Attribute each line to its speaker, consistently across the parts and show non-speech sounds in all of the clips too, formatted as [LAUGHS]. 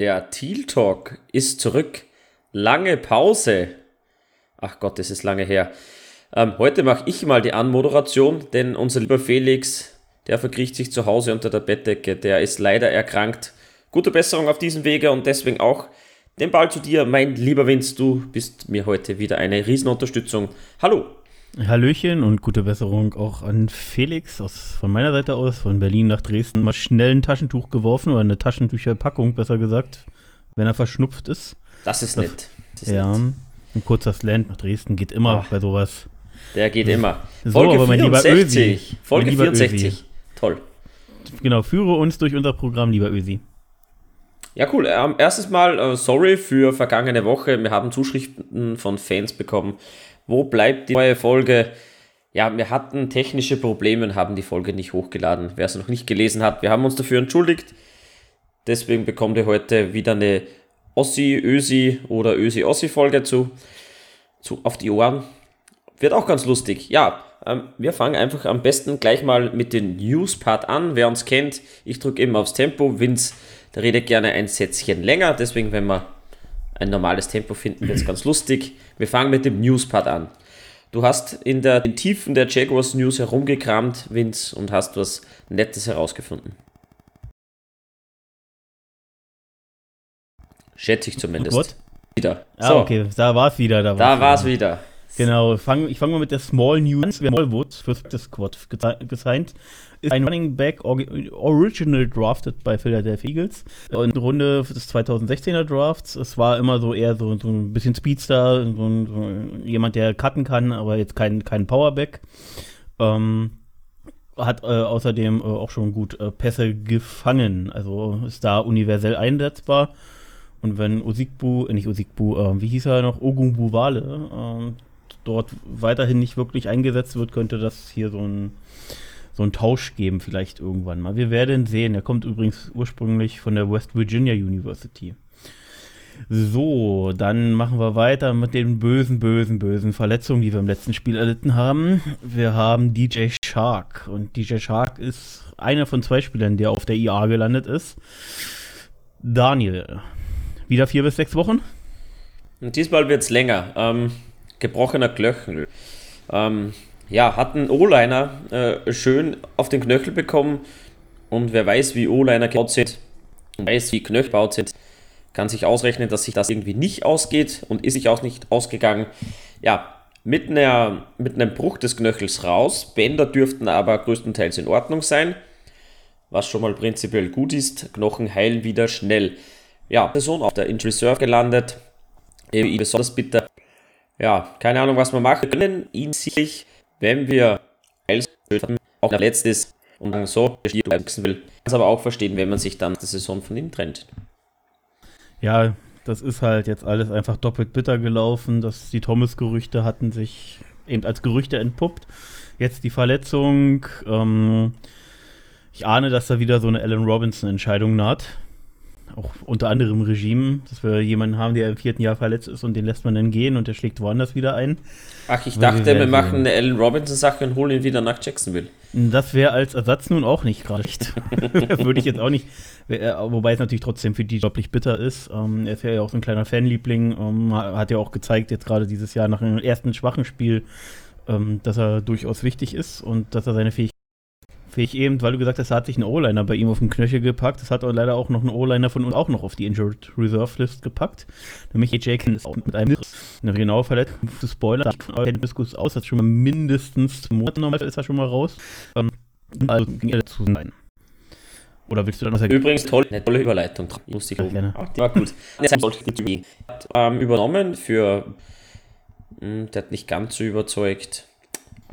Speaker 1: Der Teal Talk ist zurück. Lange Pause. Ach Gott, das ist lange her. Ähm, heute mache ich mal die Anmoderation, denn unser lieber Felix, der verkriecht sich zu Hause unter der Bettdecke. Der ist leider erkrankt. Gute Besserung auf diesem Wege und deswegen auch den Ball zu dir, mein lieber Vince. Du bist mir heute wieder eine Riesenunterstützung. Hallo.
Speaker 2: Hallöchen und gute Besserung auch an Felix aus, von meiner Seite aus, von Berlin nach Dresden. Mal schnell ein Taschentuch geworfen oder eine Taschentücherpackung, besser gesagt, wenn er verschnupft ist.
Speaker 1: Das ist nett. Das ist
Speaker 2: ja,
Speaker 1: nett.
Speaker 2: ein kurzer Slant nach Dresden geht immer
Speaker 1: Ach.
Speaker 2: bei sowas.
Speaker 1: Der geht immer.
Speaker 2: So,
Speaker 1: Folge
Speaker 2: aber mein lieber
Speaker 1: 64.
Speaker 2: Ösi.
Speaker 1: Folge
Speaker 2: Mein lieber
Speaker 1: 64.
Speaker 2: Ösi.
Speaker 1: Toll.
Speaker 2: Genau, führe uns durch unser Programm, lieber Ösi.
Speaker 1: Ja, cool. Ähm, erstes Mal, äh, sorry für vergangene Woche. Wir haben Zuschriften von Fans bekommen. Wo bleibt die neue Folge? Ja, wir hatten technische Probleme und haben die Folge nicht hochgeladen. Wer es noch nicht gelesen hat, wir haben uns dafür entschuldigt. Deswegen bekommt ihr heute wieder eine Ossi, Ösi oder Ösi-Ossi-Folge zu, zu auf die Ohren. Wird auch ganz lustig. Ja, ähm, wir fangen einfach am besten gleich mal mit dem News-Part an. Wer uns kennt, ich drücke immer aufs Tempo. Vince, redet gerne ein Sätzchen länger. Deswegen, wenn wir ein normales Tempo finden, wird es ganz lustig. Wir fangen mit dem News-Part an. Du hast in der, den Tiefen der Jaguars News herumgekramt, Vince, und hast was Nettes herausgefunden. Schätze ich zumindest.
Speaker 2: What?
Speaker 1: Wieder.
Speaker 2: Ah, okay, da war es wieder. Da,
Speaker 1: Da war es
Speaker 2: wieder.
Speaker 1: wieder.
Speaker 2: Genau, fang, ich fange mal mit der Small News. Smallwood fürs das Squad gesi- gesigned. Ist ein Running Back original drafted bei Philadelphia Eagles. In der Runde des 2016er Drafts. Es war immer so eher so, so ein bisschen Speedster, so, ein, so jemand, der cutten kann, aber jetzt kein, kein Powerback. Ähm, hat äh, außerdem äh, auch schon gut äh, Pässe gefangen. Also ist da universell einsetzbar. Und wenn Osigbu, äh, nicht Osigbu, äh, wie hieß er noch, Ogumbuwale, ähm, dort weiterhin nicht wirklich eingesetzt wird, könnte das hier so ein, so ein Tausch geben, vielleicht irgendwann mal. Wir werden sehen. Er kommt übrigens ursprünglich von der West Virginia University. So, dann machen wir weiter mit den bösen, bösen, bösen Verletzungen, die wir im letzten Spiel erlitten haben. Wir haben DJ Shark und DJ Shark ist einer von zwei Spielern, der auf der IA gelandet ist. Daniel, wieder vier bis sechs Wochen?
Speaker 1: Und diesmal wird es länger. Ähm, gebrochener Knöchel. Ähm, ja, hat einen O-Liner äh, schön auf den Knöchel bekommen. Und wer weiß, wie O-Liner gebaut sind, weiß, wie Knöchel gebaut sind, kann sich ausrechnen, dass sich das irgendwie nicht ausgeht und ist sich auch nicht ausgegangen. Ja, mit, einer, mit einem Bruch des Knöchels raus. Bänder dürften aber größtenteils in Ordnung sein. Was schon mal prinzipiell gut ist. Knochen heilen wieder schnell. Ja, Person auf der Injury Reserve gelandet. Eben besonders bitter. Ja, keine Ahnung, was wir machen können. Ihn sicherlich, wenn wir auch der letzte ist und dann so wechseln will. Kann aber auch verstehen, wenn man sich dann die Saison von ihm trennt.
Speaker 2: Ja, das ist halt jetzt alles einfach doppelt bitter gelaufen. dass die Thomas-Gerüchte hatten sich eben als Gerüchte entpuppt. Jetzt die Verletzung. Ähm, ich ahne, dass da wieder so eine Alan Robinson-Entscheidung naht. Auch unter anderem Regime, dass wir jemanden haben, der im vierten Jahr verletzt ist und den lässt man dann gehen und der schlägt woanders wieder ein.
Speaker 1: Ach, ich dachte, wir machen eine Allen Robinson-Sache und holen ihn wieder nach Jacksonville.
Speaker 2: Das wäre als Ersatz nun auch nicht gerade schlecht. [LAUGHS] Würde ich jetzt auch nicht. äh, Wobei es natürlich trotzdem für die unglaublich bitter ist. Ähm, er ist ja auch so ein kleiner Fanliebling. Ähm, ha- hat ja auch gezeigt, jetzt gerade dieses Jahr nach einem ersten schwachen Spiel, ähm, dass er durchaus wichtig ist und dass er seine Fähigkeiten. Fähig eben, weil du gesagt hast, er hat sich einen O-Liner bei ihm auf den Knöchel gepackt. Das hat er leider auch noch einen O-Liner von uns auch noch auf die Injured Reserve List gepackt. Nämlich AJ Jenkins auch mit einem eine genaue Verletzung. Zu Spoiler, der Diskus aus, hat schon mal mindestens zwei Monate normal ist er schon mal raus. Ähm, also ging er zu sein. Oder willst du dann noch sagen?
Speaker 1: Übrigens, tolle, eine tolle Überleitung. Lustig.
Speaker 2: Ja, gerne.
Speaker 1: War gut. Hat ähm, übernommen für. Hm, der hat nicht ganz so überzeugt.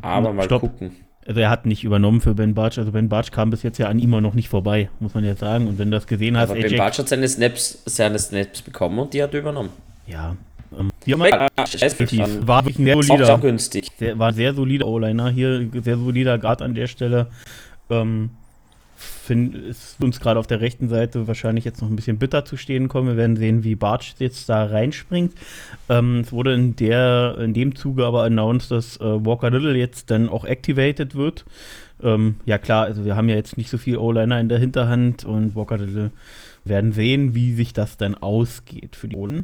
Speaker 1: Aber mal
Speaker 2: Stopp.
Speaker 1: gucken.
Speaker 2: Also er hat nicht übernommen für Ben Bartsch. Also Ben Bartsch kam bis jetzt ja an ihm auch noch nicht vorbei, muss man jetzt sagen. Und wenn du das gesehen hast,
Speaker 1: Aber Ben Bartsch hat seine Snaps, seine Snaps bekommen und die hat er übernommen.
Speaker 2: ja. Ähm,
Speaker 1: scheiße,
Speaker 2: definitiv. War wirklich ein sehr solider.
Speaker 1: günstig.
Speaker 2: Der war sehr solider O-Liner hier, sehr solider Guard an der Stelle. Ähm, find, ist uns gerade auf der rechten Seite wahrscheinlich jetzt noch ein bisschen bitter zu stehen kommen. Wir werden sehen, wie Bartsch jetzt da reinspringt. Ähm, es wurde in, der, in dem Zuge aber announced, dass äh, Walker Little jetzt dann auch activated wird. Ähm, ja klar, also wir haben ja jetzt nicht so viel O-Liner in der Hinterhand und Walker Little Wir werden sehen, wie sich das dann ausgeht für die Polen.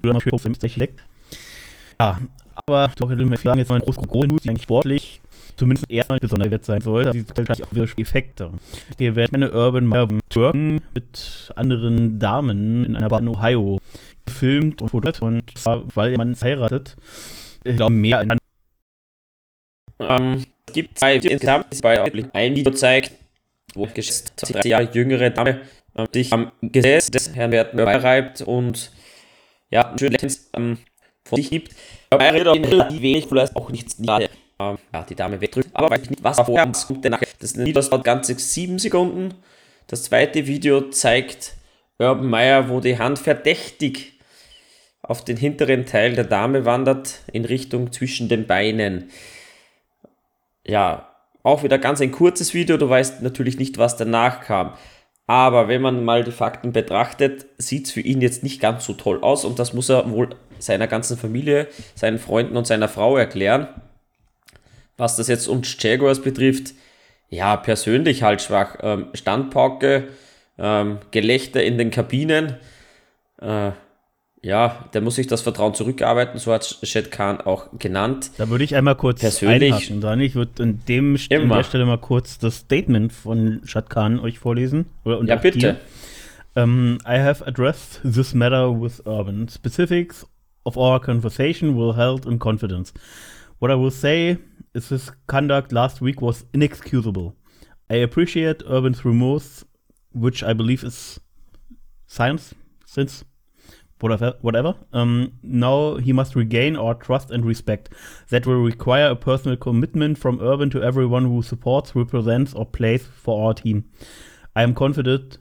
Speaker 2: Ja, aber doch wir sagen jetzt mal Goal die eigentlich sportlich zumindest erstmal besonders wert sein sollte. Sie gleich auch wieder Effekte. Hier werden eine Urban Marvin Türken mit anderen Damen in einer Bar in Ohio gefilmt und fotografiert und zwar, weil man heiratet. Ich glaube, mehr in
Speaker 1: ähm, es gibt zwei insgesamt bei ein Video zeigt, wo geschätzt 30 Jahre jüngere Dame ähm, sich am Gesäß des Herrn Werten beireibt und ja, ein schönes ähm, von sich gibt. Aber er redet relativ wenig, vielleicht auch nichts nahe. Ähm, ja, die Dame wegdrückt, aber weiß nicht, was vorher was kommt danach. Das Video dauert ganze 7 Sekunden. Das zweite Video zeigt Urban Meyer, wo die Hand verdächtig auf den hinteren Teil der Dame wandert, in Richtung zwischen den Beinen. Ja, auch wieder ganz ein kurzes Video, du weißt natürlich nicht, was danach kam. Aber wenn man mal die Fakten betrachtet, sieht es für ihn jetzt nicht ganz so toll aus und das muss er wohl seiner ganzen Familie, seinen Freunden und seiner Frau erklären. Was das jetzt uns Jaguars betrifft, ja, persönlich halt schwach. Ähm, Standpauke, ähm, Gelächter in den Kabinen. Äh, ja, der muss sich das Vertrauen zurückarbeiten, so hat Shed Khan auch genannt.
Speaker 2: Da würde ich einmal kurz
Speaker 1: persönlich einhaken,
Speaker 2: dann. Ich würde in, dem, an der Stelle mal kurz das Statement von Shad Khan euch vorlesen.
Speaker 1: Oder, ja, bitte.
Speaker 2: Um, I have addressed this matter with Urban. Specifics of our conversation will held in confidence. What I will say is his conduct last week was inexcusable. I appreciate Urban's remorse, which I believe is science, since whatever. whatever. Um, now he must regain our trust and respect. That will require a personal commitment from Urban to everyone who supports, represents, or plays for our team. I am confident,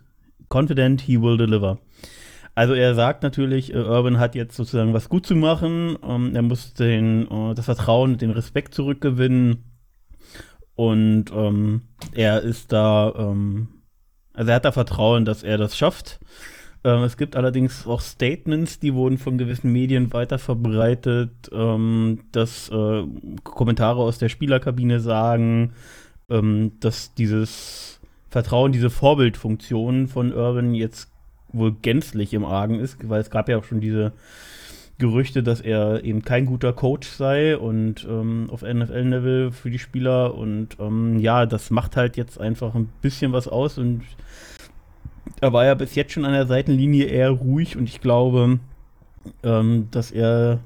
Speaker 2: confident he will deliver. Also er sagt natürlich, äh, Urban hat jetzt sozusagen was gut zu machen. Ähm, er muss den, äh, das Vertrauen, den Respekt zurückgewinnen. Und ähm, er ist da, ähm, also er hat da Vertrauen, dass er das schafft. Ähm, es gibt allerdings auch Statements, die wurden von gewissen Medien weiter verbreitet, ähm, dass äh, Kommentare aus der Spielerkabine sagen, ähm, dass dieses Vertrauen, diese Vorbildfunktion von Urban jetzt wohl gänzlich im Argen ist, weil es gab ja auch schon diese Gerüchte, dass er eben kein guter Coach sei und ähm, auf NFL-Level für die Spieler und ähm, ja, das macht halt jetzt einfach ein bisschen was aus und er war ja bis jetzt schon an der Seitenlinie eher ruhig und ich glaube, ähm, dass er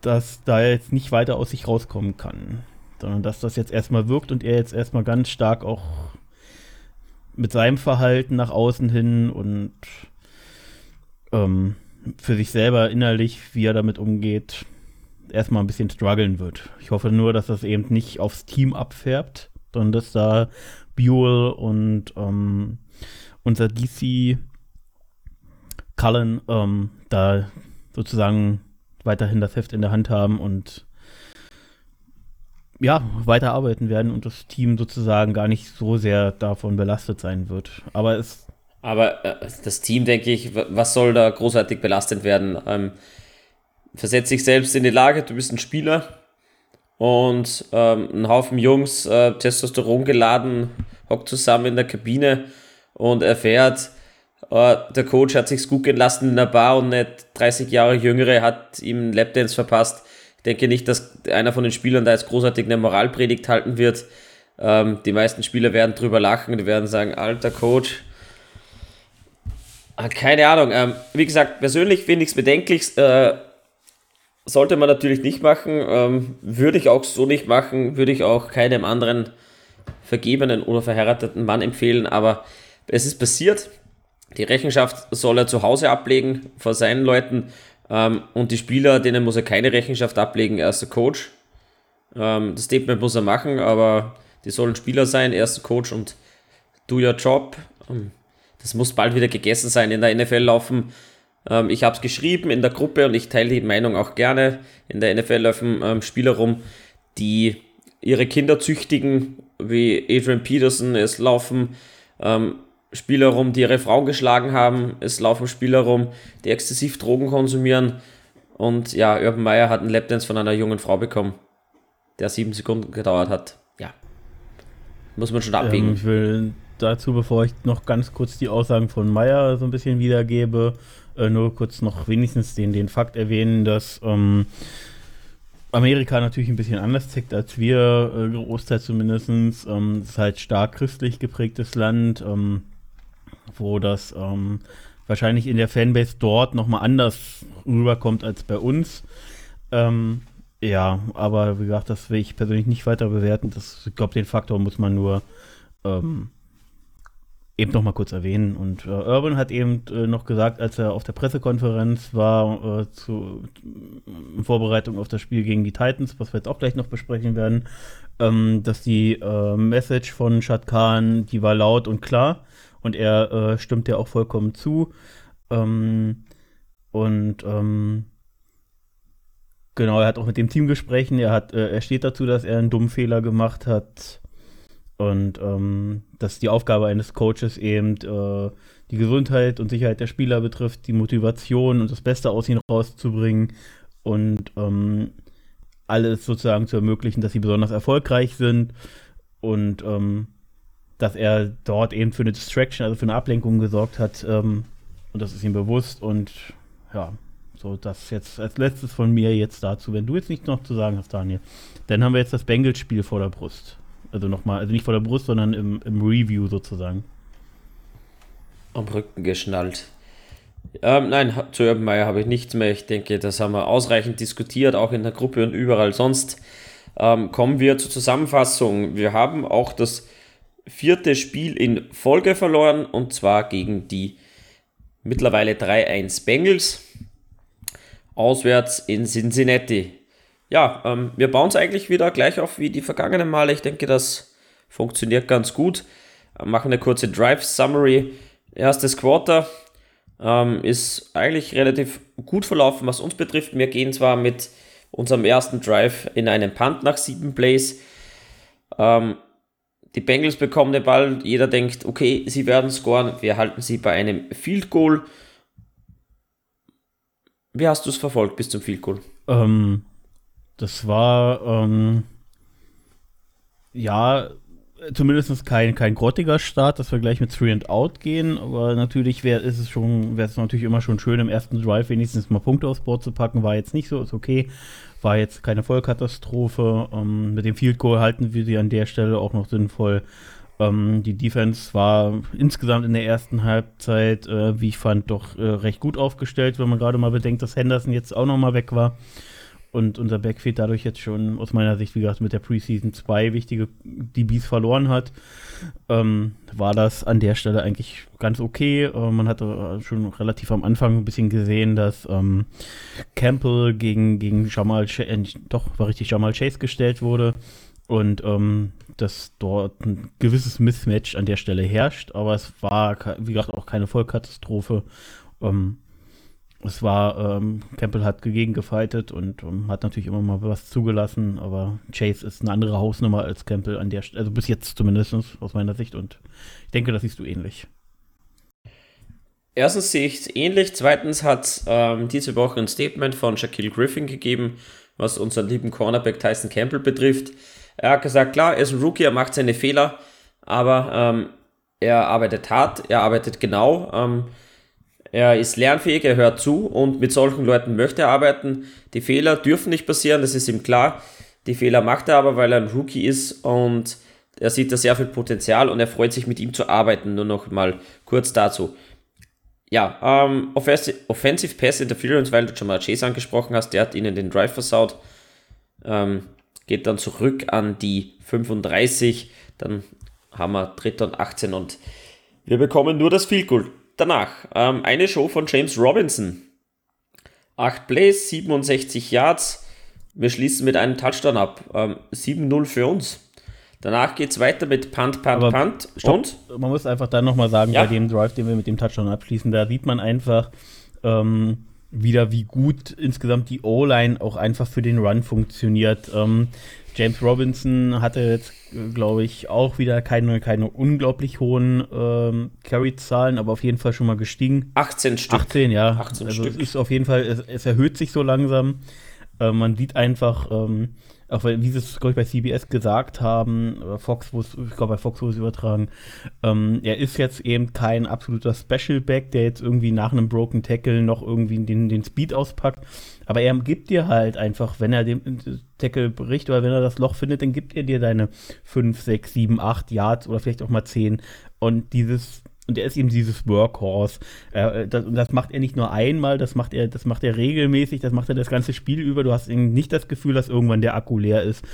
Speaker 2: dass da jetzt nicht weiter aus sich rauskommen kann, sondern dass das jetzt erstmal wirkt und er jetzt erstmal ganz stark auch mit seinem Verhalten nach außen hin und ähm, für sich selber innerlich, wie er damit umgeht, erstmal ein bisschen strugglen wird. Ich hoffe nur, dass das eben nicht aufs Team abfärbt, sondern dass da Buell und ähm, unser DC Cullen ähm, da sozusagen weiterhin das Heft in der Hand haben und ja, weiterarbeiten werden und das Team sozusagen gar nicht so sehr davon belastet sein wird. Aber es
Speaker 1: aber äh, das Team, denke ich, was soll da großartig belastet werden? Ähm, versetz dich selbst in die Lage, du bist ein Spieler und ähm, ein Haufen Jungs, äh, Testosteron geladen, hockt zusammen in der Kabine und erfährt, äh, der Coach hat sich's gut gehen lassen in der Bar und nicht 30 Jahre Jüngere hat ihm einen Lapdance verpasst. Ich denke nicht, dass einer von den Spielern da jetzt großartig eine Moralpredigt halten wird. Ähm, die meisten Spieler werden drüber lachen, die werden sagen, alter Coach, keine Ahnung. Ähm, wie gesagt, persönlich finde ich es bedenklich. Äh, sollte man natürlich nicht machen. Ähm, würde ich auch so nicht machen. Würde ich auch keinem anderen vergebenen oder verheirateten Mann empfehlen. Aber es ist passiert. Die Rechenschaft soll er zu Hause ablegen vor seinen Leuten. Ähm, und die Spieler, denen muss er keine Rechenschaft ablegen. Er ist der Coach. Ähm, das Statement muss er machen, aber die sollen Spieler sein. Er ist der Coach und do your job. Ähm, das muss bald wieder gegessen sein. In der NFL laufen, ähm, ich habe es geschrieben in der Gruppe und ich teile die Meinung auch gerne. In der NFL laufen ähm, Spieler rum, die ihre Kinder züchtigen, wie Adrian Peterson. Es laufen ähm, Spieler rum, die ihre Frauen geschlagen haben. Es laufen Spieler rum, die exzessiv Drogen konsumieren. Und ja, Urban Meyer hat einen Lapdance von einer jungen Frau bekommen, der sieben Sekunden gedauert hat. Ja. Muss man schon abwägen.
Speaker 2: Ähm, ich will dazu, bevor ich noch ganz kurz die Aussagen von Meyer so ein bisschen wiedergebe, äh, nur kurz noch wenigstens den, den Fakt erwähnen, dass ähm, Amerika natürlich ein bisschen anders tickt als wir, äh, Großteil zumindest. Ähm, es ist halt stark christlich geprägtes Land, ähm, wo das ähm, wahrscheinlich in der Fanbase dort nochmal anders rüberkommt als bei uns. Ähm, ja, aber wie gesagt, das will ich persönlich nicht weiter bewerten. Das, ich glaube, den Faktor muss man nur ähm, eben noch mal kurz erwähnen. Und äh, Urban hat eben äh, noch gesagt, als er auf der Pressekonferenz war, äh, zu, in Vorbereitung auf das Spiel gegen die Titans, was wir jetzt auch gleich noch besprechen werden, ähm, dass die äh, Message von Shad Khan, die war laut und klar. Und er äh, stimmt ja auch vollkommen zu. Ähm, und ähm, genau, er hat auch mit dem Team gesprochen. Er, hat, äh, er steht dazu, dass er einen dummen Fehler gemacht hat und ähm, dass die Aufgabe eines Coaches eben äh, die Gesundheit und Sicherheit der Spieler betrifft, die Motivation und das Beste aus ihnen rauszubringen und ähm, alles sozusagen zu ermöglichen, dass sie besonders erfolgreich sind und ähm, dass er dort eben für eine Distraction, also für eine Ablenkung gesorgt hat ähm, und das ist ihm bewusst und ja, so das jetzt als letztes von mir jetzt dazu, wenn du jetzt nichts noch zu sagen hast, Daniel, dann haben wir jetzt das Bengals-Spiel vor der Brust. Also nochmal, also nicht vor der Brust, sondern im, im Review sozusagen.
Speaker 1: Am Rücken geschnallt. Ähm, nein, zu Urban Meyer habe ich nichts mehr. Ich denke, das haben wir ausreichend diskutiert, auch in der Gruppe und überall sonst. Ähm, kommen wir zur Zusammenfassung. Wir haben auch das vierte Spiel in Folge verloren und zwar gegen die mittlerweile 3-1 Bengals. Auswärts in Cincinnati ja, ähm, wir bauen es eigentlich wieder gleich auf wie die vergangenen Male. Ich denke, das funktioniert ganz gut. Äh, machen eine kurze Drive-Summary. Erstes Quarter ähm, ist eigentlich relativ gut verlaufen, was uns betrifft. Wir gehen zwar mit unserem ersten Drive in einen Punt nach sieben Plays. Ähm, die Bengals bekommen den Ball. Jeder denkt, okay, sie werden scoren. Wir halten sie bei einem Field Goal. Wie hast du es verfolgt bis zum Field Goal?
Speaker 2: Ähm, das war, ähm, ja, zumindest kein, kein grottiger Start, dass wir gleich mit Three and Out gehen, aber natürlich wäre es schon, wäre es natürlich immer schon schön, im ersten Drive wenigstens mal Punkte aufs Board zu packen. War jetzt nicht so, ist okay. War jetzt keine Vollkatastrophe. Ähm, mit dem Field Goal halten wir sie an der Stelle auch noch sinnvoll. Ähm, die Defense war insgesamt in der ersten Halbzeit, äh, wie ich fand, doch äh, recht gut aufgestellt, wenn man gerade mal bedenkt, dass Henderson jetzt auch noch mal weg war und unser Backfield dadurch jetzt schon aus meiner Sicht, wie gesagt, mit der Preseason zwei wichtige DBs verloren hat, ähm, war das an der Stelle eigentlich ganz okay. Äh, man hatte schon relativ am Anfang ein bisschen gesehen, dass ähm, Campbell gegen, gegen Jamal, Ch äh, doch, war richtig, Jamal Chase gestellt wurde und ähm, dass dort ein gewisses Mismatch an der Stelle herrscht, aber es war, wie gesagt, auch keine Vollkatastrophe. Ähm, es war, ähm, Campbell hat dagegen gefightet und um, ähm, hat natürlich immer mal was zugelassen, aber Chase ist eine andere Hausnummer als Campbell an der Stelle, also bis jetzt zumindest aus meiner Sicht und ich denke, das siehst du ähnlich.
Speaker 1: Erstens sehe ich es ähnlich, zweitens hat ähm, diese Woche ein Statement von Shaquille Griffin gegeben, was unseren lieben Cornerback Tyson Campbell betrifft. Er hat gesagt, klar, er ist ein Rookie, er macht seine Fehler, aber ähm, er arbeitet hart, er arbeitet genau. Ähm, er ist lernfähig, er hört zu und mit solchen Leuten möchte er arbeiten. Die Fehler dürfen nicht passieren, das ist ihm klar. Die Fehler macht er aber, weil er ein Rookie ist und er sieht da sehr viel Potenzial und er freut sich mit ihm zu arbeiten. Nur noch mal kurz dazu. Ja, ähm, Offensive, Pass Interference, weil du schon mal Chase angesprochen hast, der hat ihnen den Drive versaut. Ähm, geht dann zurück an die 35, dann haben wir 3. und 18 und wir bekommen nur das Field Goal. Danach ähm, eine Show von James Robinson. 8 Plays, 67 Yards. Wir schließen mit einem Touchdown ab. Ähm, 7-0 für uns. Danach geht es weiter mit Punt, Punt, Aber Punt.
Speaker 2: Und? Man muss einfach dann nochmal sagen, ja. bei dem Drive, den wir mit dem Touchdown abschließen, da sieht man einfach ähm, wieder, wie gut insgesamt die O-Line auch einfach für den Run funktioniert. Ähm, James Robinson hatte jetzt, glaube ich, auch wieder keine, keine unglaublich hohen ähm, Carry-Zahlen, aber auf jeden Fall schon mal gestiegen.
Speaker 1: 18 Stück.
Speaker 2: 18, ja. 18 also Stück. es ist auf jeden Fall, es, es erhöht sich so langsam. Äh, man sieht einfach, ähm, auch weil, wie sie es, glaube ich, bei CBS gesagt haben, oder Fox, ich glaube, bei Fox wurde es übertragen, ähm, er ist jetzt eben kein absoluter Special Back, der jetzt irgendwie nach einem Broken Tackle noch irgendwie den, den Speed auspackt. Aber er gibt dir halt einfach, wenn er den Tackle bricht oder wenn er das Loch findet, dann gibt er dir deine 5, 6, 7, 8 Yards oder vielleicht auch mal 10. Und dieses und er ist eben dieses Workhorse. Äh, das, und das macht er nicht nur einmal, das macht er, das macht er regelmäßig, das macht er das ganze Spiel über. Du hast nicht das Gefühl, dass irgendwann der Akku leer ist.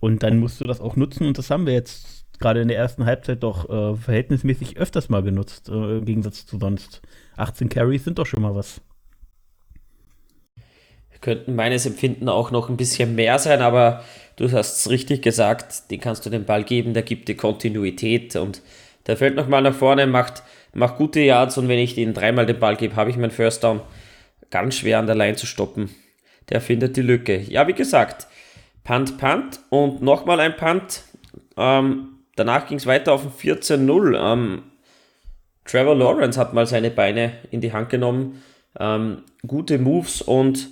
Speaker 2: Und dann musst du das auch nutzen. Und das haben wir jetzt gerade in der ersten Halbzeit doch äh, verhältnismäßig öfters mal genutzt, äh, im Gegensatz zu sonst. 18 Carries sind doch schon mal was.
Speaker 1: Könnten meines Empfinden auch noch ein bisschen mehr sein, aber du hast es richtig gesagt, den kannst du den Ball geben, der gibt dir Kontinuität und der fällt nochmal nach vorne, macht, macht gute Yards und wenn ich den dreimal den Ball gebe, habe ich meinen First Down. Ganz schwer an der Line zu stoppen. Der findet die Lücke. Ja, wie gesagt, Punt, Punt und nochmal ein Punt. Ähm, danach ging es weiter auf ein 14-0. Ähm, Trevor Lawrence hat mal seine Beine in die Hand genommen. Ähm, gute Moves und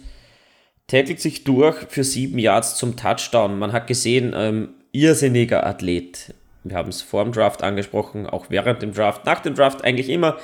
Speaker 1: tackelt sich durch für sieben Yards zum Touchdown. Man hat gesehen, ähm, irrsinniger Athlet. Wir haben es vor dem Draft angesprochen, auch während dem Draft, nach dem Draft eigentlich immer.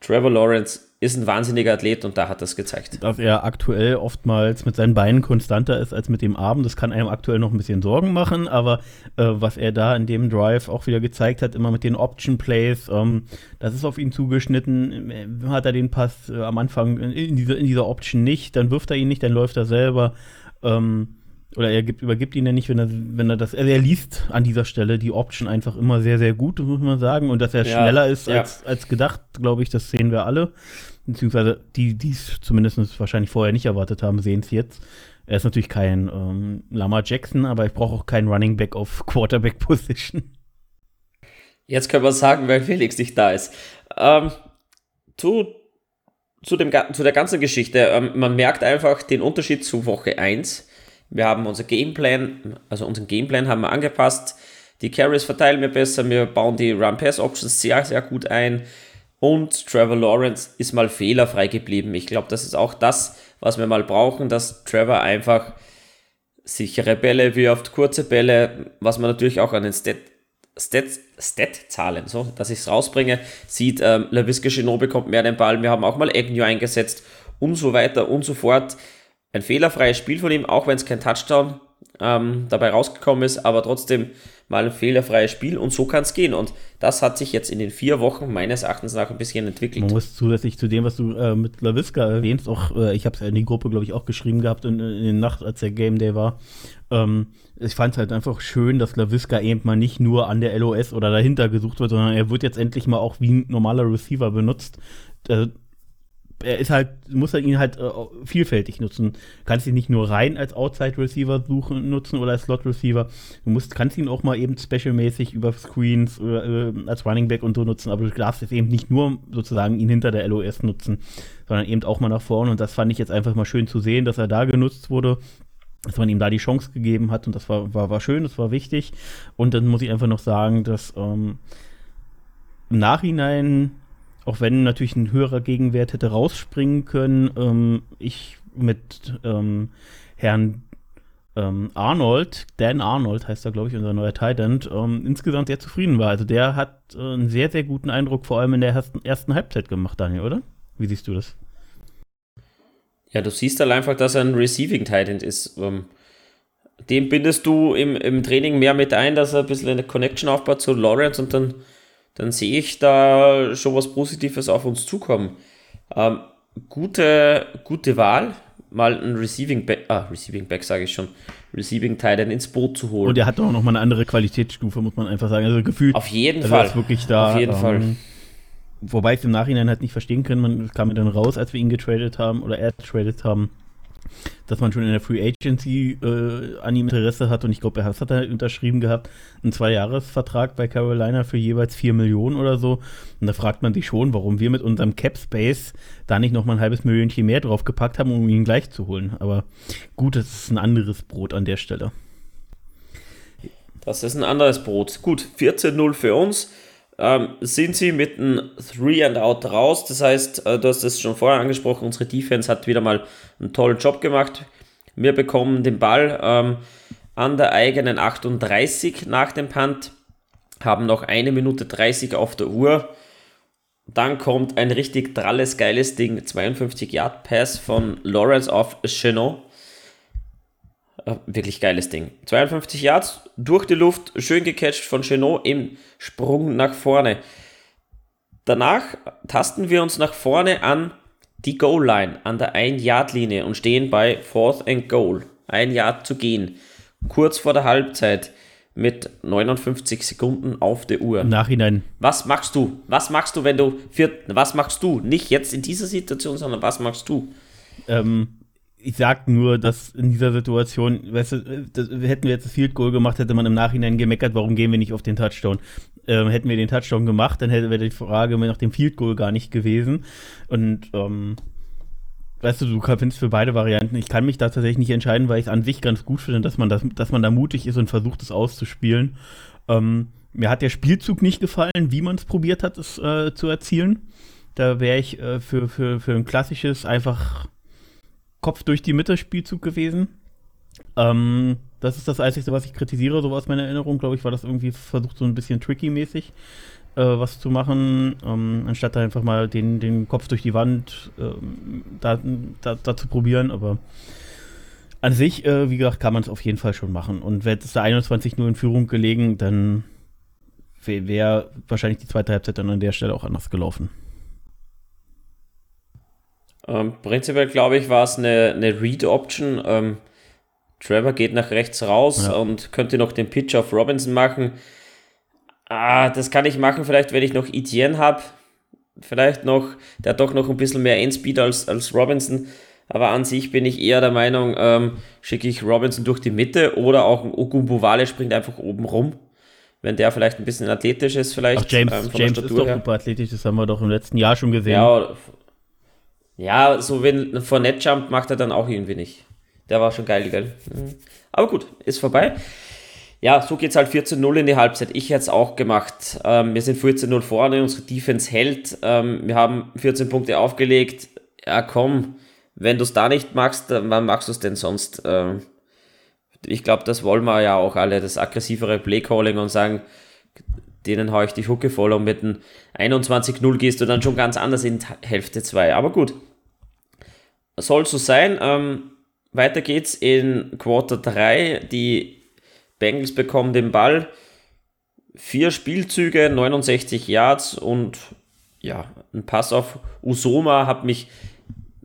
Speaker 1: Trevor Lawrence ist ein wahnsinniger Athlet und da hat das gezeigt.
Speaker 2: Dass er aktuell oftmals mit seinen Beinen konstanter ist als mit dem Arm, das kann einem aktuell noch ein bisschen Sorgen machen, aber äh, was er da in dem Drive auch wieder gezeigt hat, immer mit den Option Plays, ähm, das ist auf ihn zugeschnitten. Äh, hat er den Pass äh, am Anfang in dieser, in dieser Option nicht, dann wirft er ihn nicht, dann läuft er selber. Ähm, oder er gibt, übergibt ihn ja nicht, wenn er, wenn er das, also er liest an dieser Stelle die Option einfach immer sehr, sehr gut, muss man sagen. Und dass er ja, schneller ist ja. als, als gedacht, glaube ich, das sehen wir alle. Beziehungsweise die, die es zumindest wahrscheinlich vorher nicht erwartet haben, sehen es jetzt. Er ist natürlich kein ähm, Lama Jackson, aber ich brauche auch keinen Running Back auf [LAUGHS] Quarterback Position.
Speaker 1: Jetzt können wir sagen, weil Felix nicht da ist. Ähm, zu, zu, dem, zu der ganzen Geschichte. Ähm, man merkt einfach den Unterschied zu Woche 1 wir haben unser Gameplan, also unseren Gameplan haben wir angepasst. Die Carries verteilen wir besser, wir bauen die Run-Pass-Options sehr, sehr gut ein. Und Trevor Lawrence ist mal fehlerfrei geblieben. Ich glaube, das ist auch das, was wir mal brauchen, dass Trevor einfach sichere Bälle wirft, kurze Bälle, was man natürlich auch an den Stat, Stat, Stat-Zahlen, so, dass ich es rausbringe, sieht, ähm, LaVisca Chenot bekommt mehr den Ball, wir haben auch mal Agnew eingesetzt und so weiter und so fort ein fehlerfreies Spiel von ihm, auch wenn es kein Touchdown ähm, dabei rausgekommen ist, aber trotzdem mal ein fehlerfreies Spiel und so kann es gehen. Und das hat sich jetzt in den vier Wochen meines Erachtens nach ein bisschen entwickelt.
Speaker 2: Man muss zusätzlich zu dem, was du äh, mit LaVisca erwähnst, auch, äh, ich habe es in die Gruppe, glaube ich, auch geschrieben gehabt in, in der Nacht, als der Game Day war. Ähm, ich fand es halt einfach schön, dass LaVisca eben mal nicht nur an der LOS oder dahinter gesucht wird, sondern er wird jetzt endlich mal auch wie ein normaler Receiver benutzt. Äh, er ist halt, muss er ihn halt äh, vielfältig nutzen. Du kannst ihn nicht nur rein als Outside Receiver suchen, nutzen oder als Slot Receiver. Du musst, kannst ihn auch mal eben specialmäßig über Screens oder äh, als Running Back und so nutzen, aber du darfst jetzt eben nicht nur sozusagen ihn hinter der LOS nutzen, sondern eben auch mal nach vorne. Und das fand ich jetzt einfach mal schön zu sehen, dass er da genutzt wurde dass man ihm da die Chance gegeben hat und das war, war, war schön, das war wichtig. Und dann muss ich einfach noch sagen, dass ähm, im Nachhinein auch wenn natürlich ein höherer Gegenwert hätte rausspringen können, ähm, ich mit ähm, Herrn ähm, Arnold, Dan Arnold heißt er, glaube ich, unser neuer Titan, ähm, insgesamt sehr zufrieden war. Also der hat äh, einen sehr, sehr guten Eindruck, vor allem in der ersten, ersten Halbzeit gemacht, Daniel, oder? Wie siehst du das?
Speaker 1: Ja, du siehst halt einfach, dass er ein Receiving Titan ist. Ähm, dem bindest du im, im Training mehr mit ein, dass er ein bisschen eine Connection aufbaut zu Lawrence und dann dann sehe ich da schon was Positives auf uns zukommen. Ähm, gute, gute Wahl, mal ein Receiving Back, ah, Receiving Back sage ich schon, Receiving Titan ins Boot zu holen.
Speaker 2: Und der hat auch noch mal eine andere Qualitätsstufe, muss man einfach sagen. Also gefühlt.
Speaker 1: Auf jeden
Speaker 2: also
Speaker 1: Fall.
Speaker 2: Ist wirklich da.
Speaker 1: Auf jeden ähm, Fall.
Speaker 2: Wobei ich es im Nachhinein halt nicht verstehen kann. Man kam mir dann raus, als wir ihn getradet haben oder er getradet haben, dass man schon in der Free Agency äh, an ihm Interesse hat und ich glaube, er hat er unterschrieben gehabt, einen Zweijahresvertrag bei Carolina für jeweils 4 Millionen oder so. Und da fragt man sich schon, warum wir mit unserem Cap Space da nicht noch mal ein halbes Millionchen mehr drauf gepackt haben, um ihn gleich zu holen. Aber gut, das ist ein anderes Brot an der Stelle.
Speaker 1: Das ist ein anderes Brot. Gut, 14-0 für uns ähm, sind sie mit einem Three and Out raus. Das heißt, äh, du hast es schon vorher angesprochen, unsere Defense hat wieder mal einen tollen Job gemacht. Wir bekommen den Ball. Ähm, an der eigenen 38 nach dem Punt, haben noch eine Minute 30 auf der Uhr. Dann kommt ein richtig dralles, geiles Ding, 52 Yard Pass von Lawrence auf Chenot. Äh, wirklich geiles Ding. 52 Yards durch die Luft, schön gecatcht von Chenot im Sprung nach vorne. Danach tasten wir uns nach vorne an die Goal-Line, an der 1-Yard-Linie und stehen bei Fourth and Goal. Ein Yard zu gehen. Kurz vor der Halbzeit mit 59 Sekunden auf der Uhr.
Speaker 2: Nachhinein.
Speaker 1: Was machst du? Was machst du, wenn du viert, was machst du? Nicht jetzt in dieser Situation, sondern was machst du?
Speaker 2: Ähm, ich sag nur, dass in dieser Situation, weißt du, das, hätten wir jetzt das Field Goal gemacht, hätte man im Nachhinein gemeckert, warum gehen wir nicht auf den Touchdown? Ähm, hätten wir den Touchdown gemacht, dann hätte die Frage nach dem Field Goal gar nicht gewesen. Und ähm, weißt du, du findest für beide Varianten. Ich kann mich da tatsächlich nicht entscheiden, weil ich es an sich ganz gut finde, dass man, das, dass man da mutig ist und versucht, es auszuspielen. Ähm, mir hat der Spielzug nicht gefallen, wie man es probiert hat, es äh, zu erzielen. Da wäre ich äh, für, für, für ein klassisches einfach Kopf durch die Mitte Spielzug gewesen. Ähm, das ist das Einzige, was ich kritisiere, so aus meiner Erinnerung, glaube ich, war das irgendwie versucht, so ein bisschen tricky-mäßig äh, was zu machen, ähm, anstatt einfach mal den, den Kopf durch die Wand ähm, da, da, da, zu probieren. Aber an sich, äh, wie gesagt, kann man es auf jeden Fall schon machen. Und wäre es da 21 nur in Führung gelegen, dann wäre wär wahrscheinlich die zweite Halbzeit dann an der Stelle auch anders gelaufen.
Speaker 1: Ähm, prinzipiell glaube ich, war es eine, eine Read-Option. Ähm, Trevor geht nach rechts raus ja. und könnte noch den Pitch auf Robinson machen. Ah, das kann ich machen, vielleicht, wenn ich noch Etienne habe. Vielleicht noch, der hat doch noch ein bisschen mehr Endspeed als, als Robinson. Aber an sich bin ich eher der Meinung, ähm, schicke ich Robinson durch die Mitte oder auch ein Okumbuwale springt einfach oben rum. Wenn der vielleicht ein bisschen athletisch ist, vielleicht.
Speaker 2: Ach, James, ähm, James ist doch her. super athletisch, das haben wir doch im letzten Jahr schon gesehen.
Speaker 1: Ja, ja so wenn von Net jump macht er dann auch irgendwie nicht. Der war schon geil, gell? Mhm. Aber gut, ist vorbei ja, so geht es halt 14-0 in die Halbzeit. Ich hätte es auch gemacht. Ähm, wir sind 14-0 vorne, unsere Defense hält. Ähm, wir haben 14 Punkte aufgelegt. Ja, komm, wenn du es da nicht machst, wann machst du es denn sonst? Ähm, ich glaube, das wollen wir ja auch alle, das aggressivere Playcalling und sagen, denen haue ich die Hucke voll und mit einem 21-0 gehst du dann schon ganz anders in Hälfte 2. Aber gut, soll so sein. Ähm, weiter geht's in Quarter 3. Die Bengals bekommen den Ball. Vier Spielzüge, 69 Yards und ja, ein Pass auf Usoma hat mich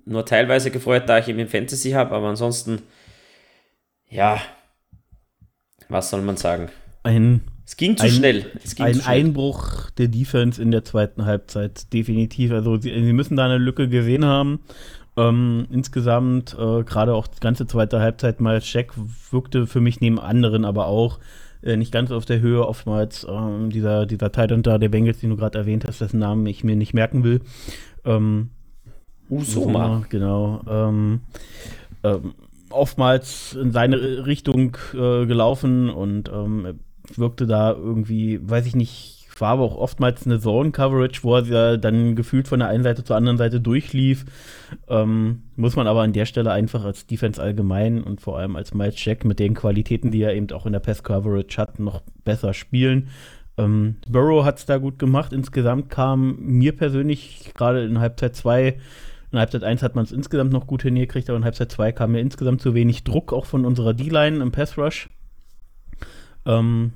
Speaker 1: nur teilweise gefreut, da ich ihn im Fantasy habe, aber ansonsten, ja, was soll man sagen?
Speaker 2: Ein,
Speaker 1: es ging zu
Speaker 2: ein,
Speaker 1: schnell.
Speaker 2: Ging ein zu schnell. Einbruch der Defense in der zweiten Halbzeit, definitiv. Also sie, sie müssen da eine Lücke gesehen haben. Ähm, insgesamt, äh, gerade auch die ganze zweite Halbzeit, mal Check wirkte für mich neben anderen aber auch äh, nicht ganz auf der Höhe. Oftmals ähm, dieser, dieser Titan da, der Bengals, den du gerade erwähnt hast, dessen Namen ich mir nicht merken will. Ähm, Usoma. Genau. Ähm, ähm, oftmals in seine Richtung äh, gelaufen und ähm, wirkte da irgendwie, weiß ich nicht, war aber auch oftmals eine Zone-Coverage, wo er dann gefühlt von der einen Seite zur anderen Seite durchlief. Ähm, muss man aber an der Stelle einfach als Defense allgemein und vor allem als Miles Jack mit den Qualitäten, die er eben auch in der Pass-Coverage hat, noch besser spielen. Ähm, Burrow hat es da gut gemacht. Insgesamt kam mir persönlich gerade in Halbzeit 2 in Halbzeit 1 hat man es insgesamt noch gut hingekriegt, aber in Halbzeit 2 kam mir insgesamt zu wenig Druck, auch von unserer D-Line im Pass-Rush. Ähm,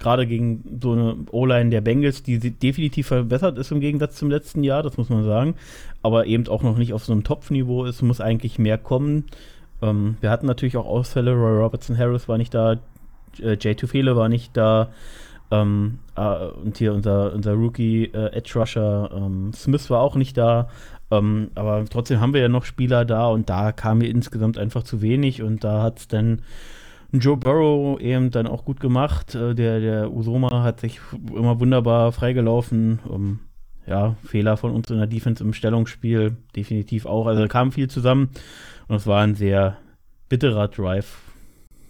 Speaker 2: gerade gegen so eine O-Line der Bengals, die definitiv verbessert ist im Gegensatz zum letzten Jahr, das muss man sagen, aber eben auch noch nicht auf so einem Topfniveau ist, muss eigentlich mehr kommen. Ähm, wir hatten natürlich auch Ausfälle, Roy Robertson Harris war nicht da, äh, Jay Tufele war nicht da, ähm, äh, und hier unser, unser Rookie äh, Edge Rusher ähm, Smith war auch nicht da. Ähm, aber trotzdem haben wir ja noch Spieler da und da kam mir insgesamt einfach zu wenig und da hat es dann Joe Burrow eben dann auch gut gemacht. Äh, der, der Usoma hat sich immer wunderbar freigelaufen. Ähm, ja, Fehler von uns in der Defense im Stellungsspiel definitiv auch. Also kam viel zusammen und es war ein sehr bitterer Drive.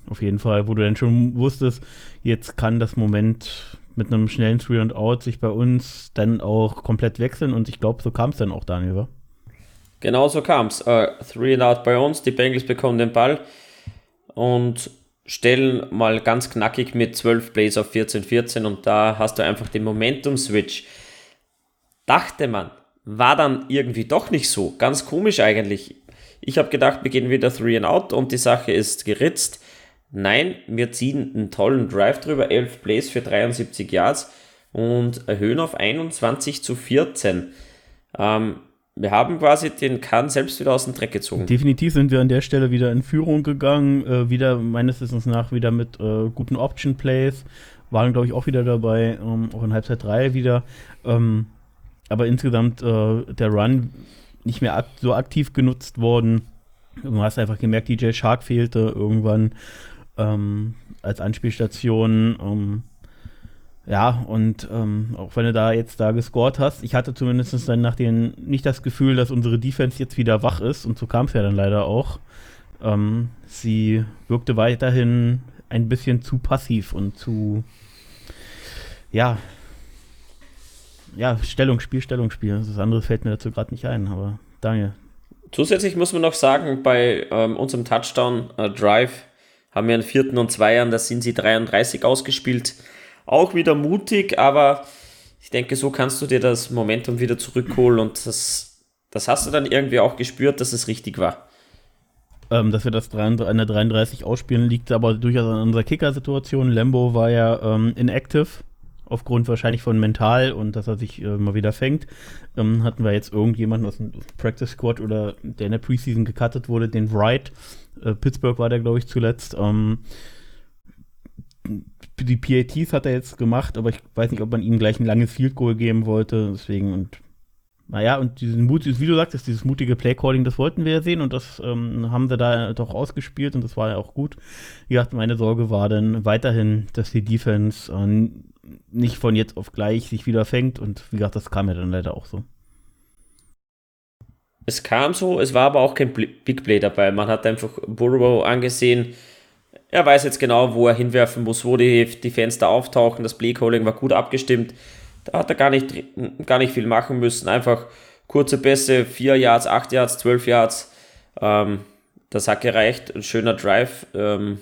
Speaker 2: Auf jeden Fall, wo du dann schon wusstest, jetzt kann das Moment mit einem schnellen Three and Out sich bei uns dann auch komplett wechseln und ich glaube, so kam es dann auch, Daniel, wa?
Speaker 1: Genau so kam es. Uh, three and Out bei uns, die Bengals bekommen den Ball und stellen mal ganz knackig mit 12 Plays auf 14, 14 und da hast du einfach den Momentum-Switch. Dachte man, war dann irgendwie doch nicht so. Ganz komisch eigentlich. Ich habe gedacht, wir gehen wieder 3 and out und die Sache ist geritzt. Nein, wir ziehen einen tollen Drive drüber, 11 Plays für 73 Yards und erhöhen auf 21 zu 14. Ähm, wir haben quasi den Kahn selbst wieder aus dem Dreck gezogen.
Speaker 2: Definitiv sind wir an der Stelle wieder in Führung gegangen, äh, wieder meines Wissens nach wieder mit äh, guten Option Plays, waren glaube ich auch wieder dabei, ähm, auch in Halbzeit 3 wieder. Ähm, aber insgesamt äh, der Run nicht mehr ak so aktiv genutzt worden. Du hast einfach gemerkt, DJ Shark fehlte irgendwann ähm, als Anspielstation. Ja, und ähm, auch wenn du da jetzt da gescored hast, ich hatte zumindest dann nach den nicht das Gefühl, dass unsere Defense jetzt wieder wach ist und so kam es ja dann leider auch. Ähm, sie wirkte weiterhin ein bisschen zu passiv und zu ja, ja, Stellungsspiel, Stellungsspiel. Das andere fällt mir dazu gerade nicht ein, aber Daniel.
Speaker 1: Zusätzlich muss man noch sagen, bei ähm, unserem Touchdown-Drive äh, haben wir einen vierten und Zweiern, da sind sie 33 ausgespielt. Auch wieder mutig, aber ich denke, so kannst du dir das Momentum wieder zurückholen und das, das hast du dann irgendwie auch gespürt, dass es richtig war.
Speaker 2: Ähm, dass wir das an der 33 ausspielen, liegt aber durchaus an unserer Kicker-Situation. Lambo war ja ähm, inactive aufgrund wahrscheinlich von mental und dass er sich äh, mal wieder fängt, ähm, hatten wir jetzt irgendjemanden aus dem Practice Squad oder der in der Preseason gecuttet wurde, den Wright. Äh, Pittsburgh war der, glaube ich, zuletzt. Ähm, die PATs hat er jetzt gemacht, aber ich weiß nicht, ob man ihm gleich ein langes Field Goal geben wollte. Deswegen und naja, und diesen Mut, wie du sagtest, dieses mutige Playcalling, das wollten wir ja sehen und das ähm, haben sie da doch ausgespielt und das war ja auch gut. Wie gesagt, meine Sorge war dann weiterhin, dass die Defense äh, nicht von jetzt auf gleich sich wieder fängt und wie gesagt, das kam ja dann leider auch so.
Speaker 1: Es kam so, es war aber auch kein Big Play dabei. Man hat einfach Burrow angesehen, er weiß jetzt genau, wo er hinwerfen muss, wo die, die Fenster auftauchen. Das Playcalling war gut abgestimmt. Da hat er gar nicht, gar nicht viel machen müssen. Einfach kurze Pässe, 4 Yards, 8 Yards, 12 Yards. Ähm, das hat gereicht. Ein schöner Drive. Ähm,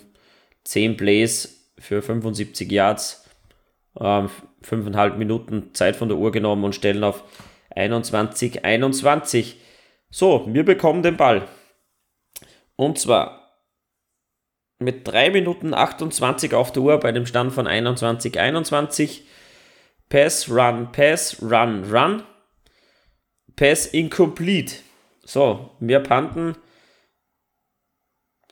Speaker 1: 10 Plays für 75 Yards. Ähm, 5,5 Minuten Zeit von der Uhr genommen und stellen auf 21, 21. So, wir bekommen den Ball. Und zwar mit 3 Minuten 28 auf der Uhr bei dem Stand von 21, 21. Pass, Run, Pass, Run, Run. Pass incomplete. So, wir panten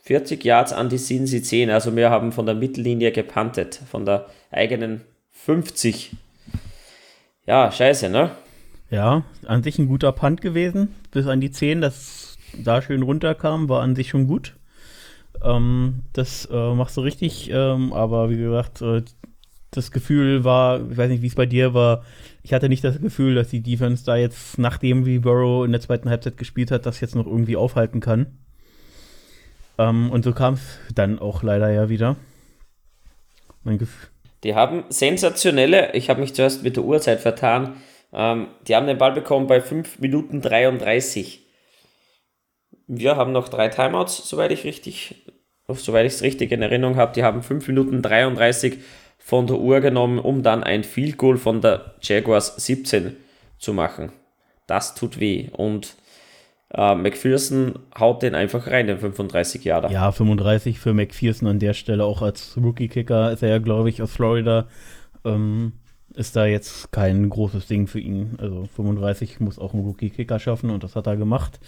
Speaker 1: 40 Yards an die Cincy 10. Also wir haben von der Mittellinie gepantet, von der eigenen 50. Ja, scheiße, ne?
Speaker 2: Ja, an sich ein guter Punt gewesen. Bis an die 10, dass da schön runterkam, war an sich schon gut. Ähm, das äh, machst du richtig, ähm, aber wie gesagt, äh, das Gefühl war, ich weiß nicht, wie es bei dir war, ich hatte nicht das Gefühl, dass die Defense da jetzt, nachdem wie Burrow in der zweiten Halbzeit gespielt hat, das jetzt noch irgendwie aufhalten kann. Ähm, und so kam es dann auch leider ja wieder.
Speaker 1: Mein Gefühl. Die haben sensationelle, ich habe mich zuerst mit der Uhrzeit vertan, ähm, die haben den Ball bekommen bei 5 Minuten 33. Wir haben noch drei Timeouts, soweit ich richtig, soweit ich es richtig in Erinnerung habe. Die haben 5 Minuten 33 von der Uhr genommen, um dann ein Field Goal von der Jaguars 17 zu machen. Das tut weh. Und äh, McPherson haut den einfach rein, den 35 Jahre.
Speaker 2: Ja, 35 für McPherson an der Stelle, auch als Rookie-Kicker ist er ja, glaube ich, aus Florida. Ähm, ist da jetzt kein großes Ding für ihn. Also 35 muss auch ein Rookie-Kicker schaffen und das hat er gemacht.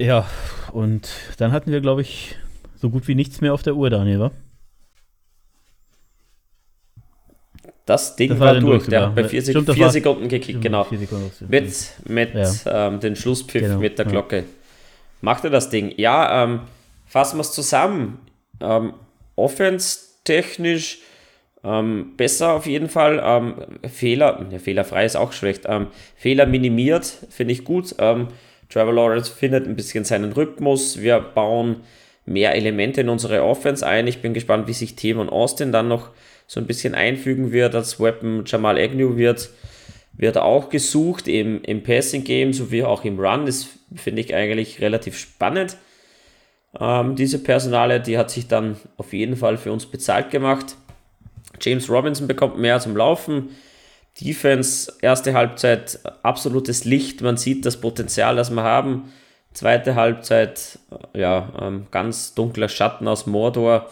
Speaker 2: Ja, und dann hatten wir, glaube ich, so gut wie nichts mehr auf der Uhr, Daniel, wa?
Speaker 1: Das Ding das war, war durch. Der hat bei vier, Stimmt, vier Sekunden gekickt, genau. Sekunden mit mit ja. ähm, den Schlusspfiff genau. mit der Glocke. Ja. Machte das Ding. Ja, ähm, fassen wir es zusammen. Ähm, Offense-technisch ähm, besser auf jeden Fall. Ähm, Fehler, ja, fehlerfrei ist auch schlecht. Ähm, Fehler minimiert, finde ich gut. Trevor Lawrence findet ein bisschen seinen Rhythmus. Wir bauen mehr Elemente in unsere Offense ein. Ich bin gespannt, wie sich Tim und Austin dann noch so ein bisschen einfügen wird als Weapon. Jamal Agnew wird, wird auch gesucht im, im Passing Game sowie auch im Run. Das finde ich eigentlich relativ spannend. Ähm, diese Personale, die hat sich dann auf jeden Fall für uns bezahlt gemacht. James Robinson bekommt mehr zum Laufen. Defense, erste Halbzeit, absolutes Licht. Man sieht das Potenzial, das wir haben. Zweite Halbzeit, ja, ähm, ganz dunkler Schatten aus Mordor.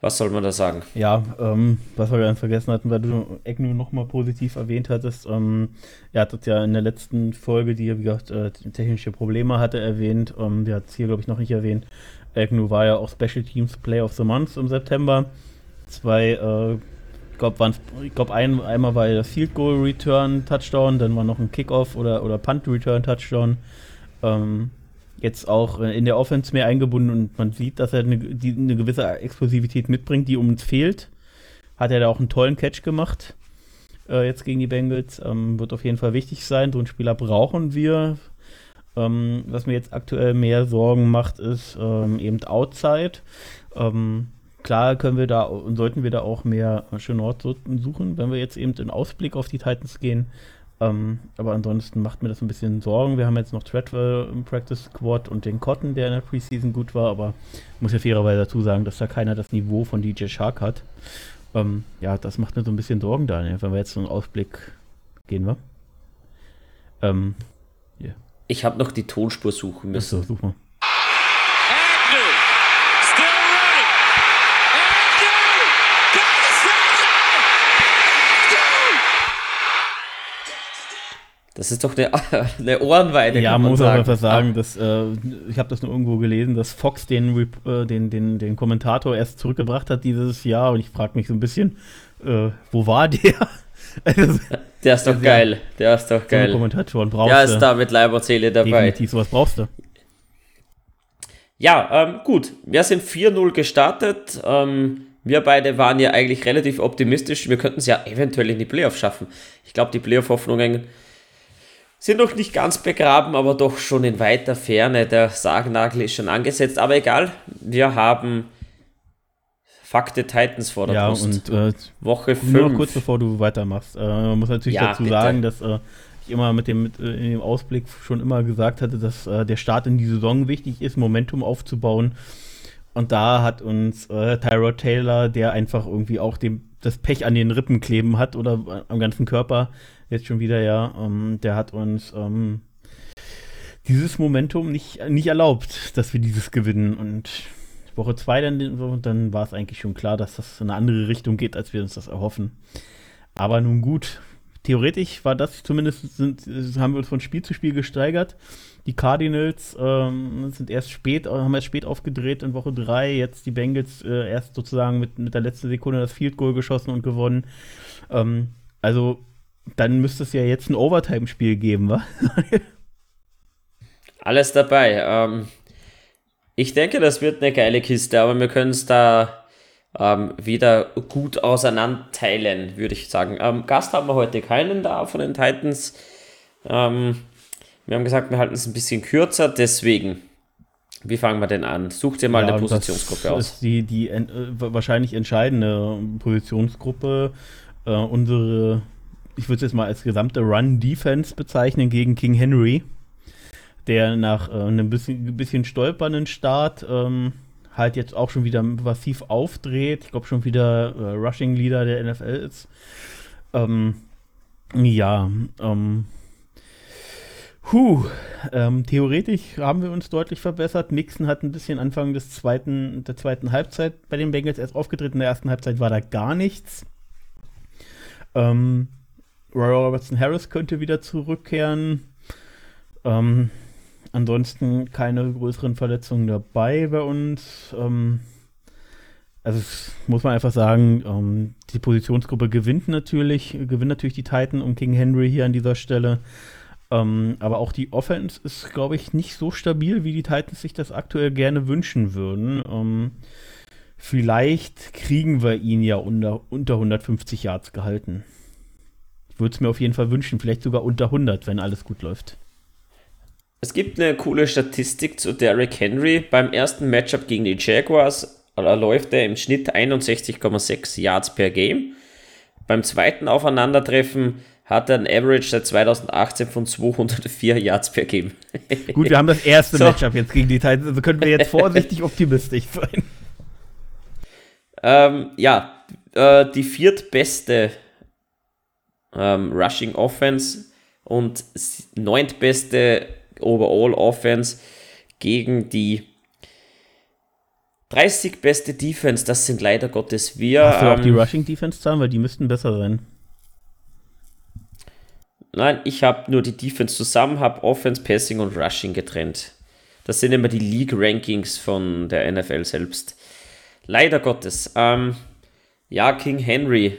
Speaker 1: Was soll man da sagen?
Speaker 2: Ja, ähm, was wir ganz vergessen hatten, weil du Egnu nochmal positiv erwähnt hattest. Ähm, er hat das ja in der letzten Folge, die er, wie gesagt, äh, technische Probleme hatte, erwähnt. Ähm, der hat es hier, glaube ich, noch nicht erwähnt. Egnu war ja auch Special Teams Player of the Month im September. Zwei, äh, ich glaube, glaub ein, einmal war der Field Goal Return Touchdown, dann war noch ein Kickoff oder, oder Punt Return Touchdown. Ähm, jetzt auch in der Offense mehr eingebunden und man sieht, dass er eine, die, eine gewisse Explosivität mitbringt, die uns fehlt. Hat er da auch einen tollen Catch gemacht äh, jetzt gegen die Bengals. Ähm, wird auf jeden Fall wichtig sein. So einen Spieler brauchen wir. Ähm, was mir jetzt aktuell mehr Sorgen macht, ist ähm, eben Outside. Ähm, klar können wir da und sollten wir da auch mehr Chenort suchen, wenn wir jetzt eben in Ausblick auf die Titans gehen. Ähm, aber ansonsten macht mir das ein bisschen Sorgen. Wir haben jetzt noch Treadwell im Practice Squad und den Cotton, der in der Preseason gut war, aber ich muss ja fairerweise dazu sagen, dass da keiner das Niveau von DJ Shark hat. Ähm, ja, das macht mir so ein bisschen Sorgen, Daniel, wenn wir jetzt so einen Ausblick gehen, wir.
Speaker 1: Ähm, yeah. Ich habe noch die Tonspur suchen müssen.
Speaker 2: Achso, such mal.
Speaker 1: Das ist doch eine, [LAUGHS] eine Ohrenweide.
Speaker 2: Ja, man muss sagen. einfach sagen, dass, äh, ich habe das nur irgendwo gelesen, dass Fox den, äh, den, den, den Kommentator erst zurückgebracht hat dieses Jahr und ich frage mich so ein bisschen, äh, wo war der? [LAUGHS]
Speaker 1: der ist doch geil. Der ist doch geil.
Speaker 2: Kommentatoren brauchst
Speaker 1: Der ist da mit Leib und Seele dabei.
Speaker 2: Definitiv, sowas brauchst du.
Speaker 1: Ja, ähm, gut. Wir sind 4-0 gestartet. Ähm, wir beide waren ja eigentlich relativ optimistisch. Wir könnten es ja eventuell in die Playoffs schaffen. Ich glaube, die Playoff-Hoffnungen sind noch nicht ganz begraben, aber doch schon in weiter Ferne. Der Sargnagel ist schon angesetzt, aber egal. Wir haben Fakte Titans vor der
Speaker 2: ja,
Speaker 1: Brust.
Speaker 2: und äh, Woche 5. Nur kurz bevor du weitermachst. Äh, man muss natürlich ja, dazu bitte. sagen, dass äh, ich immer mit dem, mit, äh, in dem Ausblick schon immer gesagt hatte, dass äh, der Start in die Saison wichtig ist, Momentum aufzubauen. Und da hat uns äh, Tyrod Taylor, der einfach irgendwie auch dem, das Pech an den Rippen kleben hat oder am ganzen Körper, jetzt schon wieder, ja, ähm, der hat uns ähm, dieses Momentum nicht, nicht erlaubt, dass wir dieses gewinnen. Und Woche zwei dann, dann war es eigentlich schon klar, dass das in eine andere Richtung geht, als wir uns das erhoffen. Aber nun gut, theoretisch war das zumindest, sind, haben wir uns von Spiel zu Spiel gesteigert. Die Cardinals ähm, sind erst spät, haben erst spät aufgedreht in Woche 3. Jetzt die Bengals äh, erst sozusagen mit, mit der letzten Sekunde das Field Goal geschossen und gewonnen. Ähm, also dann müsste es ja jetzt ein Overtime-Spiel geben, wa? [LAUGHS]
Speaker 1: Alles dabei. Ähm, ich denke, das wird eine geile Kiste, aber wir können es da ähm, wieder gut auseinanderteilen, würde ich sagen. Ähm, Gast haben wir heute keinen da von den Titans. Ähm, wir haben gesagt, wir halten es ein bisschen kürzer, deswegen. Wie fangen wir denn an? Such dir mal ja, eine Positionsgruppe aus.
Speaker 2: Das ist die, die äh, wahrscheinlich entscheidende Positionsgruppe. Äh, unsere ich würde es jetzt mal als gesamte Run-Defense bezeichnen gegen King Henry, der nach äh, einem bisschen, bisschen stolpernden Start ähm, halt jetzt auch schon wieder massiv aufdreht. Ich glaube schon wieder äh, Rushing Leader der NFL ist. Ähm, ja, ähm, Huh, ähm, theoretisch haben wir uns deutlich verbessert. Nixon hat ein bisschen Anfang des zweiten, der zweiten Halbzeit bei den Bengals erst aufgetreten. In der ersten Halbzeit war da gar nichts. Ähm, Roy Robertson Harris könnte wieder zurückkehren. Ähm, ansonsten keine größeren Verletzungen dabei bei uns. Ähm, also muss man einfach sagen, ähm, die Positionsgruppe gewinnt natürlich, gewinnt natürlich die Titan um King Henry hier an dieser Stelle. Ähm, aber auch die Offense ist, glaube ich, nicht so stabil, wie die Titans sich das aktuell gerne wünschen würden. Ähm, vielleicht kriegen wir ihn ja unter, unter 150 Yards gehalten würde es mir auf jeden Fall wünschen, vielleicht sogar unter 100, wenn alles gut läuft.
Speaker 1: Es gibt eine coole Statistik zu Derrick Henry. Beim ersten Matchup gegen die Jaguars läuft er im Schnitt 61,6 Yards per Game. beim zweiten Aufeinandertreffen hat er ein Average seit 2018 von 204 Yards per Game. [LAUGHS]
Speaker 2: Gut, wir haben das erste [LAUGHS] so. Matchup jetzt gegen die Titans, also können wir jetzt [LAUGHS] vorsichtig optimistisch sein.
Speaker 1: Ähm, ja, äh, die viertbeste ähm, Rushing Offense und neuntbeste Overall Offense gegen die 30 beste Defense. Das sind leider Gottes wir.
Speaker 2: Hast du auch die ähm, Rushing Defense zahlen, weil die müssten besser sein.
Speaker 1: Nein, ich habe nur die Defense zusammen, habe Offense, Passing und Rushing getrennt. Das sind immer die League Rankings von der NFL selbst. Leider Gottes. Ähm, ja, King Henry,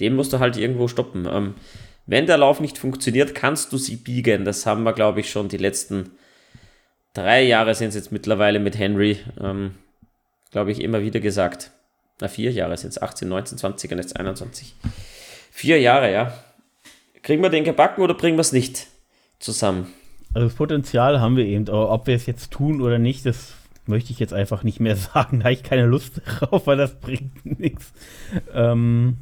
Speaker 1: den musst du halt irgendwo stoppen. Ähm, wenn der Lauf nicht funktioniert, kannst du sie biegen. Das haben wir, glaube ich, schon die letzten drei Jahre sind es jetzt mittlerweile mit Henry, ähm, glaube ich, immer wieder gesagt. Na, vier Jahre sind es, 18, 19, 20 und jetzt 21. Vier Jahre, ja. Kriegen wir den gebacken oder bringen wir es nicht zusammen?
Speaker 2: Also das Potenzial haben wir eben, aber ob wir es jetzt tun oder nicht, das möchte ich jetzt einfach nicht mehr [LAUGHS] sagen. Da habe ich keine Lust drauf, weil das bringt nichts. Ähm,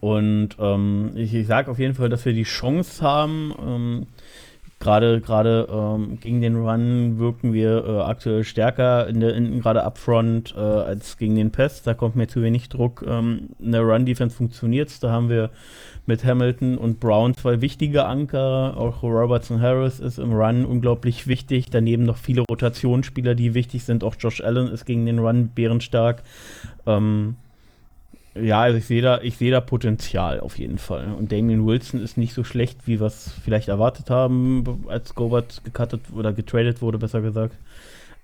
Speaker 2: und ähm, ich, ich sage auf jeden Fall, dass wir die Chance haben. Ähm, gerade gerade ähm, gegen den Run wirken wir äh, aktuell stärker in der in, gerade upfront äh, als gegen den Pass. Da kommt mir zu wenig Druck. Ähm, in der Run Defense funktioniert Da haben wir mit Hamilton und Brown zwei wichtige Anker. Auch Robertson Harris ist im Run unglaublich wichtig. Daneben noch viele Rotationsspieler, die wichtig sind. Auch Josh Allen ist gegen den Run bärenstark. Ähm, ja, also ich sehe da, ich da Potenzial auf jeden Fall. Und Damien Wilson ist nicht so schlecht, wie wir es vielleicht erwartet haben, als Gobert gecuttet oder getradet wurde, besser gesagt.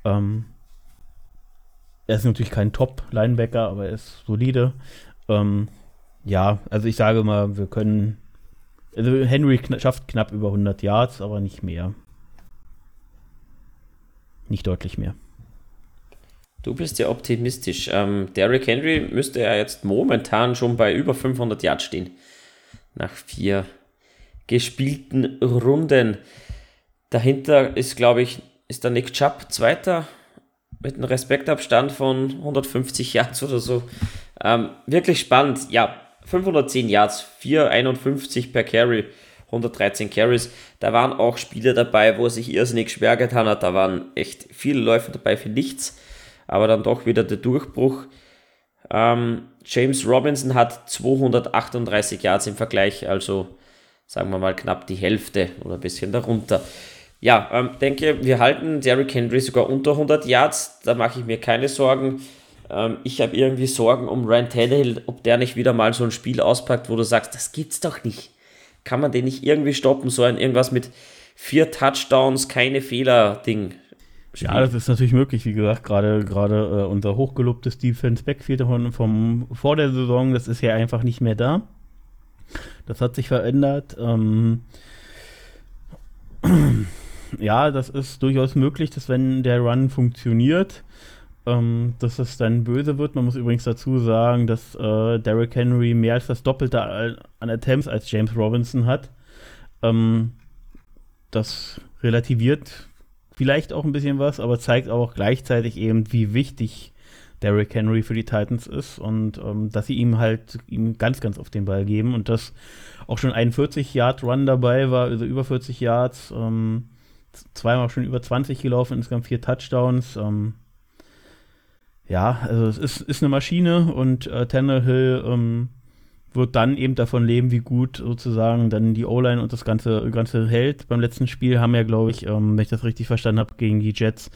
Speaker 2: Ähm, er ist natürlich kein Top-Linebacker, aber er ist solide. Ähm, ja, also ich sage mal, wir können. Also Henry kn schafft knapp über 100 Yards, aber nicht mehr. Nicht deutlich mehr.
Speaker 1: Du bist ja optimistisch. Ähm, Derrick Henry müsste ja jetzt momentan schon bei über 500 Yards stehen. Nach vier gespielten Runden. Dahinter ist, glaube ich, ist der Nick Chubb Zweiter mit einem Respektabstand von 150 Yards oder so. Ähm, wirklich spannend. Ja, 510 Yards, 451 per Carry, 113 Carries. Da waren auch Spiele dabei, wo er sich irrsinnig schwer getan hat. Da waren echt viele Läufe dabei für nichts, aber dann doch wieder der Durchbruch. Ähm, James Robinson hat 238 Yards im Vergleich, also sagen wir mal knapp die Hälfte oder ein bisschen darunter. Ja, ähm, denke, wir halten Derrick Henry sogar unter 100 Yards, da mache ich mir keine Sorgen. Ähm, ich habe irgendwie Sorgen um Ryan Tannehill, ob der nicht wieder mal so ein Spiel auspackt, wo du sagst, das gibt's doch nicht. Kann man den nicht irgendwie stoppen? So ein irgendwas mit vier Touchdowns, keine
Speaker 2: Ja, das ist natürlich möglich, wie gesagt, gerade gerade äh, unser hochgelobtes Defense Backfield von, vom vor der Saison, das ist ja einfach nicht mehr da. Das hat sich verändert. Ähm, [CLEARS THROAT] ja, das ist durchaus möglich, dass wenn der Run funktioniert, ähm, dass es dann böse wird. Man muss übrigens dazu sagen, dass äh, Derrick Henry mehr als das Doppelte an Attempts als James Robinson hat. Ähm, das relativiert vielleicht auch ein bisschen was, aber zeigt auch gleichzeitig eben, wie wichtig Derrick Henry für die Titans ist und ähm, dass sie ihm halt ihm ganz, ganz auf den Ball geben und dass auch schon ein 40-Yard-Run dabei war, also über 40 Yards, ähm, zweimal schon über 20 gelaufen, insgesamt vier Touchdowns. Ähm, ja, also es ist, ist eine Maschine und äh, Tannehill ähm, wird dann eben davon leben, wie gut sozusagen dann die O-Line und das Ganze, Ganze hält. Beim letzten Spiel haben ja, glaube ich, ähm, wenn ich das richtig verstanden habe, gegen die Jets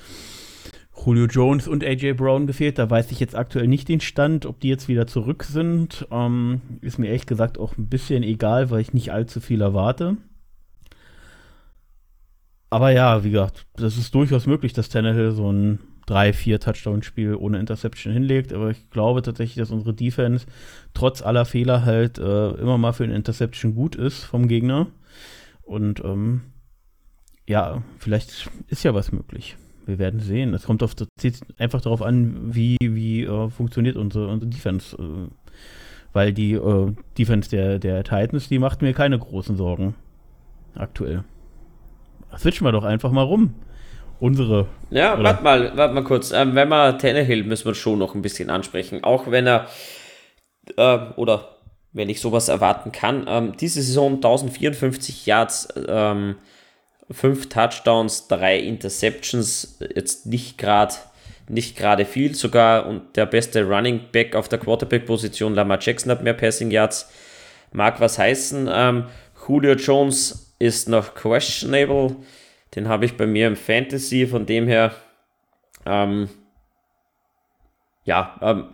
Speaker 2: Julio Jones und AJ Brown gefehlt. Da weiß ich jetzt aktuell nicht den Stand, ob die jetzt wieder zurück sind. Ähm, ist mir ehrlich gesagt auch ein bisschen egal, weil ich nicht allzu viel erwarte. Aber ja, wie gesagt, das ist durchaus möglich, dass Tannehill so ein drei, vier Touchdown-Spiel ohne Interception hinlegt. Aber ich glaube tatsächlich, dass unsere Defense trotz aller Fehler halt äh, immer mal für eine Interception gut ist vom Gegner. Und ähm, ja, vielleicht ist ja was möglich. Wir werden sehen. Es kommt auf, zieht einfach darauf an, wie, wie äh, funktioniert unsere, unsere Defense. Äh, weil die äh, Defense der, der Titans, die macht mir keine großen Sorgen. Aktuell. Switchen wir doch einfach mal rum unsere.
Speaker 1: Ja, warte mal, warte mal kurz. Ähm, wenn wir Tannehill müssen wir schon noch ein bisschen ansprechen. Auch wenn er äh, oder wenn ich sowas erwarten kann. Ähm, diese Saison 1054 Yards, ähm, 5 Touchdowns, 3 Interceptions, jetzt nicht gerade nicht gerade viel, sogar und der beste Running Back auf der Quarterback-Position, Lamar Jackson hat mehr Passing Yards, mag was heißen. Ähm, Julio Jones ist noch questionable, den habe ich bei mir im Fantasy, von dem her, ähm, ja, ähm,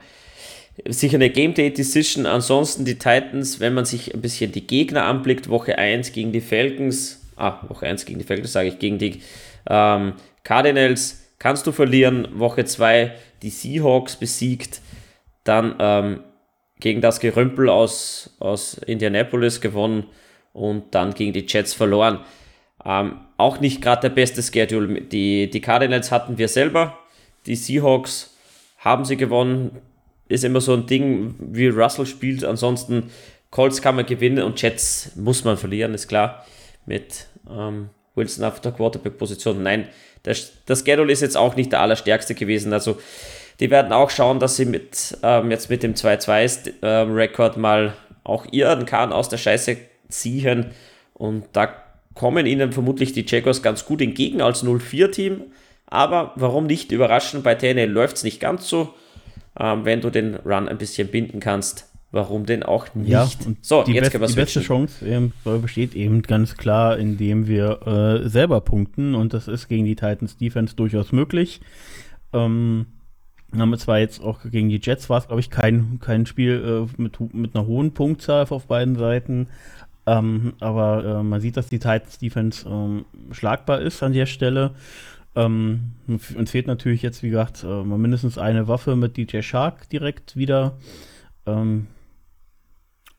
Speaker 1: sicher eine Game Day Decision. Ansonsten die Titans, wenn man sich ein bisschen die Gegner anblickt, Woche 1 gegen die Falcons, ah, Woche 1 gegen die Falcons, sage ich, gegen die ähm, Cardinals, kannst du verlieren. Woche 2 die Seahawks besiegt, dann ähm, gegen das Gerümpel aus, aus Indianapolis gewonnen und dann gegen die Jets verloren. Ähm, auch nicht gerade der beste Schedule. Die, die Cardinals hatten wir selber, die Seahawks haben sie gewonnen. Ist immer so ein Ding, wie Russell spielt. Ansonsten Colts kann man gewinnen und Jets muss man verlieren, ist klar. Mit ähm, Wilson auf der Quarterback-Position. Nein, das, das Schedule ist jetzt auch nicht der allerstärkste gewesen. Also die werden auch schauen, dass sie mit ähm, jetzt mit dem 2-2-Rekord ähm, mal auch ihren Kahn aus der Scheiße ziehen. Und da kommen ihnen vermutlich die Jaguars ganz gut entgegen als 0-4-Team. Aber warum nicht überraschen? Bei TNL läuft es nicht ganz so. Ähm, wenn du den Run ein bisschen binden kannst, warum denn auch nicht?
Speaker 2: Ja, so, die, jetzt best, die beste Chance ähm, besteht eben ganz klar, indem wir äh, selber punkten und das ist gegen die Titans Defense durchaus möglich. Ähm, haben wir zwar jetzt auch gegen die Jets war es, glaube ich, kein, kein Spiel äh, mit, mit einer hohen Punktzahl auf beiden Seiten. Ähm, aber äh, man sieht, dass die Titans Defense ähm, schlagbar ist an der Stelle. Ähm, uns fehlt natürlich jetzt, wie gesagt, äh, mindestens eine Waffe mit DJ Shark direkt wieder. Ähm,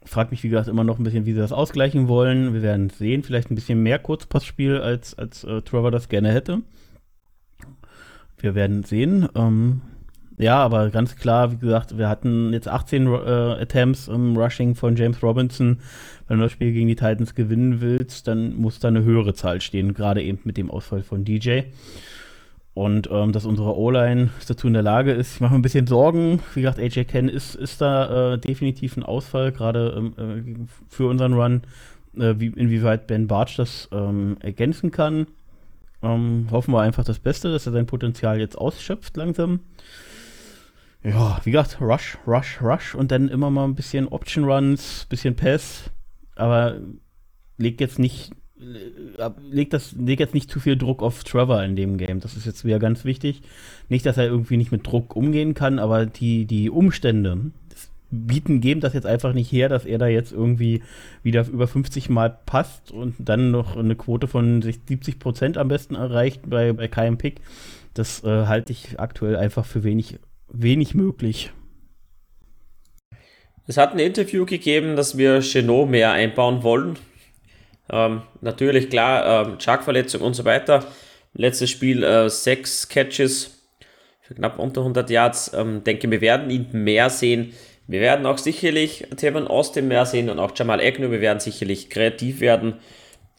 Speaker 2: frag mich, wie gesagt, immer noch ein bisschen, wie sie das ausgleichen wollen. Wir werden sehen. Vielleicht ein bisschen mehr Kurzpassspiel, als, als äh, Trevor das gerne hätte. Wir werden sehen. Ähm, ja, aber ganz klar, wie gesagt, wir hatten jetzt 18 äh, Attempts im Rushing von James Robinson. Wenn du das Spiel gegen die Titans gewinnen willst, dann muss da eine höhere Zahl stehen, gerade eben mit dem Ausfall von DJ. Und ähm, dass unsere O-Line dazu in der Lage ist, ich mache mir ein bisschen Sorgen. Wie gesagt, AJ Ken ist, ist da äh, definitiv ein Ausfall, gerade ähm, äh, für unseren Run. Äh, wie, inwieweit Ben Bartsch das ähm, ergänzen kann. Ähm, hoffen wir einfach das Beste, dass er sein Potenzial jetzt ausschöpft langsam ja, wie gesagt, Rush, Rush, Rush und dann immer mal ein bisschen Option Runs, bisschen Pass, aber legt jetzt nicht äh, legt das legt jetzt nicht zu viel Druck auf Trevor in dem Game. Das ist jetzt wieder ganz wichtig. Nicht, dass er irgendwie nicht mit Druck umgehen kann, aber die die Umstände bieten geben das jetzt einfach nicht her, dass er da jetzt irgendwie wieder über 50 Mal passt und dann noch eine Quote von 70 Prozent am besten erreicht bei bei keinem Pick. Das äh, halte ich aktuell einfach für wenig wenig möglich.
Speaker 1: Es hat ein Interview gegeben, dass wir Chenot mehr einbauen wollen. Ähm, natürlich, klar, ähm, Chuck-Verletzung und so weiter. Letztes Spiel äh, sechs Catches für knapp unter 100 Yards. Ähm, denke, wir werden ihn mehr sehen. Wir werden auch sicherlich Tevin Austin mehr sehen und auch Jamal Agnew. Wir werden sicherlich kreativ werden,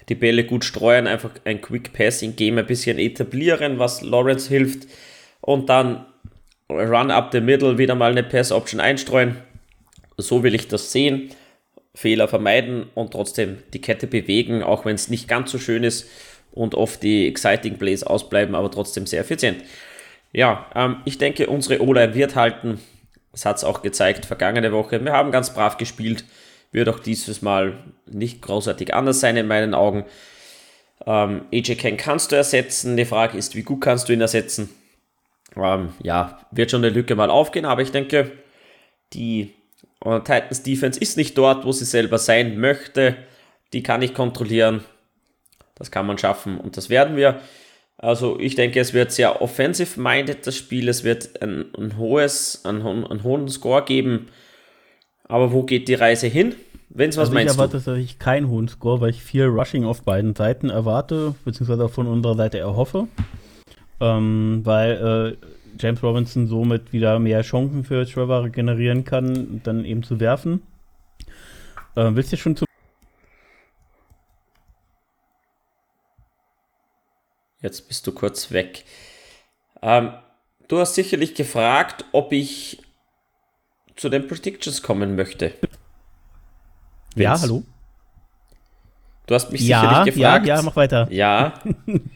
Speaker 1: die Bälle gut streuen, einfach ein Quick Passing Game ein bisschen etablieren, was Lawrence hilft. Und dann Run up the middle, wieder mal eine Pass-Option einstreuen. So will ich das sehen. Fehler vermeiden und trotzdem die Kette bewegen, auch wenn es nicht ganz so schön ist und oft die Exciting Plays ausbleiben, aber trotzdem sehr effizient. Ja, ähm, ich denke, unsere O-Line wird halten. Das hat es auch gezeigt vergangene Woche. Wir haben ganz brav gespielt. Wird auch dieses Mal nicht großartig anders sein in meinen Augen. Ähm, AJ Ken kannst du ersetzen. Die Frage ist, wie gut kannst du ihn ersetzen? Ähm, ja, wird schon eine Lücke mal aufgehen, aber ich denke, die äh, Titans Defense ist nicht dort, wo sie selber sein möchte. Die kann ich kontrollieren. Das kann man schaffen und das werden wir. Also ich denke, es wird sehr offensive-minded, das Spiel. Es wird ein, ein hohes, ein, einen hohen Score geben. Aber wo geht die Reise hin?
Speaker 2: Wenn es was also meinst ich erwarte tatsächlich keinen hohen Score, weil ich viel Rushing auf beiden Seiten erwarte, beziehungsweise von unserer Seite erhoffe ähm, weil äh, James Robinson somit wieder mehr Chancen für Trevor generieren kann, dann eben zu werfen. Äh, willst du schon zu.
Speaker 1: Jetzt bist du kurz weg. Ähm, du hast sicherlich gefragt, ob ich zu den Predictions kommen möchte.
Speaker 2: Vince. Ja, hallo.
Speaker 1: Du hast mich ja, sicherlich gefragt.
Speaker 2: Ja, ja, mach weiter.
Speaker 1: Ja. [LAUGHS]